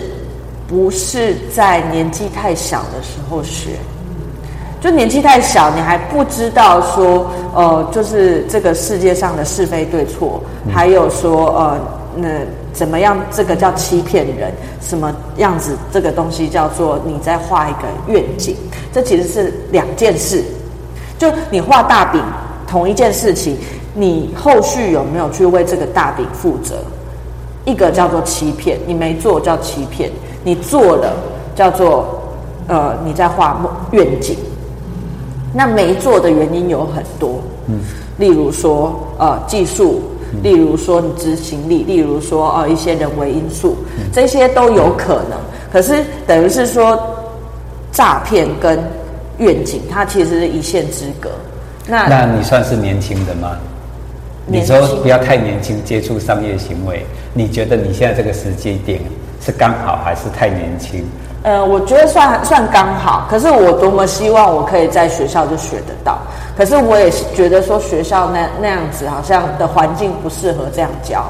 不是在年纪太小的时候学。就年纪太小，你还不知道说，呃，就是这个世界上的是非对错，还有说，呃，那怎么样？这个叫欺骗人，什么样子？这个东西叫做你在画一个愿景，这其实是两件事。就你画大饼，同一件事情，你后续有没有去为这个大饼负责？一个叫做欺骗，你没做叫欺骗，你做了叫做，呃，你在画梦愿景。那没做的原因有很多，嗯，例如说呃技术，例如说你执行力，例如说呃一些人为因素，这些都有可能。可是等于是说，诈骗跟愿景，它其实是一线之隔。那那你算是年轻的吗？你说不要太年轻接触商业行为，你觉得你现在这个时间点是刚好还是太年轻？呃，我觉得算算刚好，可是我多么希望我可以在学校就学得到，可是我也觉得说学校那那样子好像的环境不适合这样教。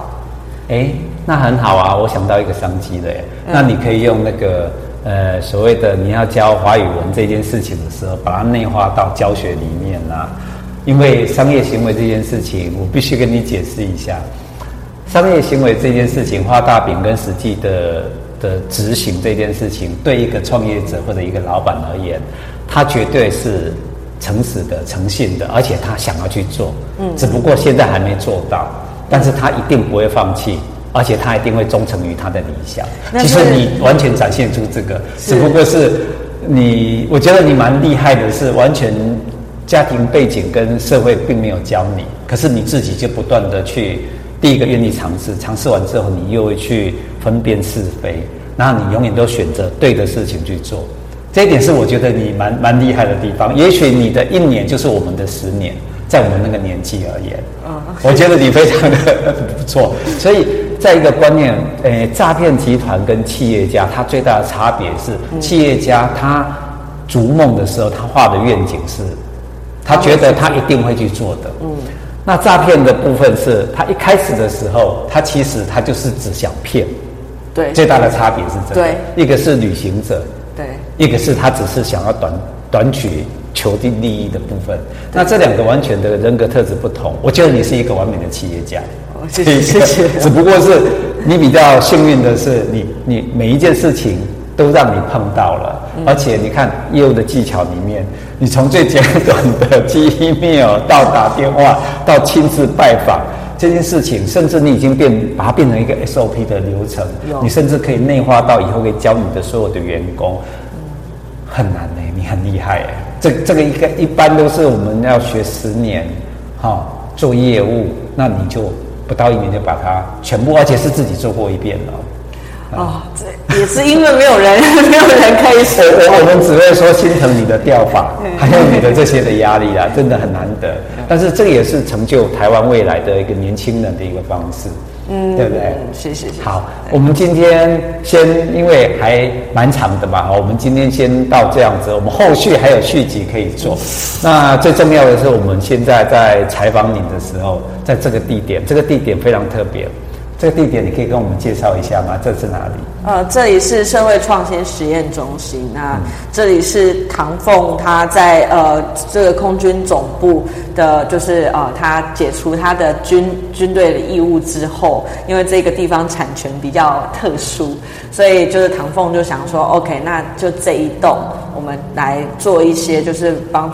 哎，那很好啊，我想到一个商机的，嗯、那你可以用那个呃所谓的你要教华语文这件事情的时候，把它内化到教学里面啊，因为商业行为这件事情，我必须跟你解释一下，商业行为这件事情画大饼跟实际的。的执行这件事情，对一个创业者或者一个老板而言，他绝对是诚实的、诚信的，而且他想要去做。嗯，只不过现在还没做到，但是他一定不会放弃，而且他一定会忠诚于他的理想。其实你完全展现出这个，只不过是你，我觉得你蛮厉害的，是完全家庭背景跟社会并没有教你，可是你自己就不断的去。第一个愿意尝试，尝试完之后，你又会去分辨是非，然后你永远都选择对的事情去做。这一点是我觉得你蛮蛮厉害的地方。也许你的一年就是我们的十年，在我们那个年纪而言，嗯，我觉得你非常的不错。所以，在一个观念，诶，诈骗集团跟企业家，他最大的差别是，企业家他逐梦的时候，他画的愿景是，他觉得他一定会去做的，嗯。那诈骗的部分是他一开始的时候，他其实他就是只想骗，对，最大的差别是这个，对，一个是旅行者，对，一个是他只是想要短短取求定利益的部分。那这两个完全的人格特质不同，我觉得你是一个完美的企业家，谢 谢谢谢。只不过是你比较幸运的是，你你每一件事情。都让你碰到了，而且你看业务的技巧里面，你从最简短的 寄 email 到打电话到亲自拜访这件事情，甚至你已经变把它变成一个 SOP 的流程，你甚至可以内化到以后可以教你的所有的员工，很难呢，你很厉害哎，这这个一个一般都是我们要学十年，哈，做业务，那你就不到一年就把它全部，而且是自己做过一遍了。哦，这也是因为没有人，没有人可以说。我我们只会说心疼你的掉法，还有你的这些的压力啊，真的很难得。但是这也是成就台湾未来的一个年轻人的一个方式，嗯，对不对？谢谢。好，我们今天先，因为还蛮长的嘛，我们今天先到这样子，我们后续还有续集可以做。那最重要的是，我们现在在采访你的时候，在这个地点，这个地点非常特别。这个地点你可以跟我们介绍一下吗？这是哪里？呃，这里是社会创新实验中心。那这里是唐凤他在呃这个空军总部的，就是呃他解除他的军军队的义务之后，因为这个地方产权比较特殊，所以就是唐凤就想说，OK，那就这一栋我们来做一些就是帮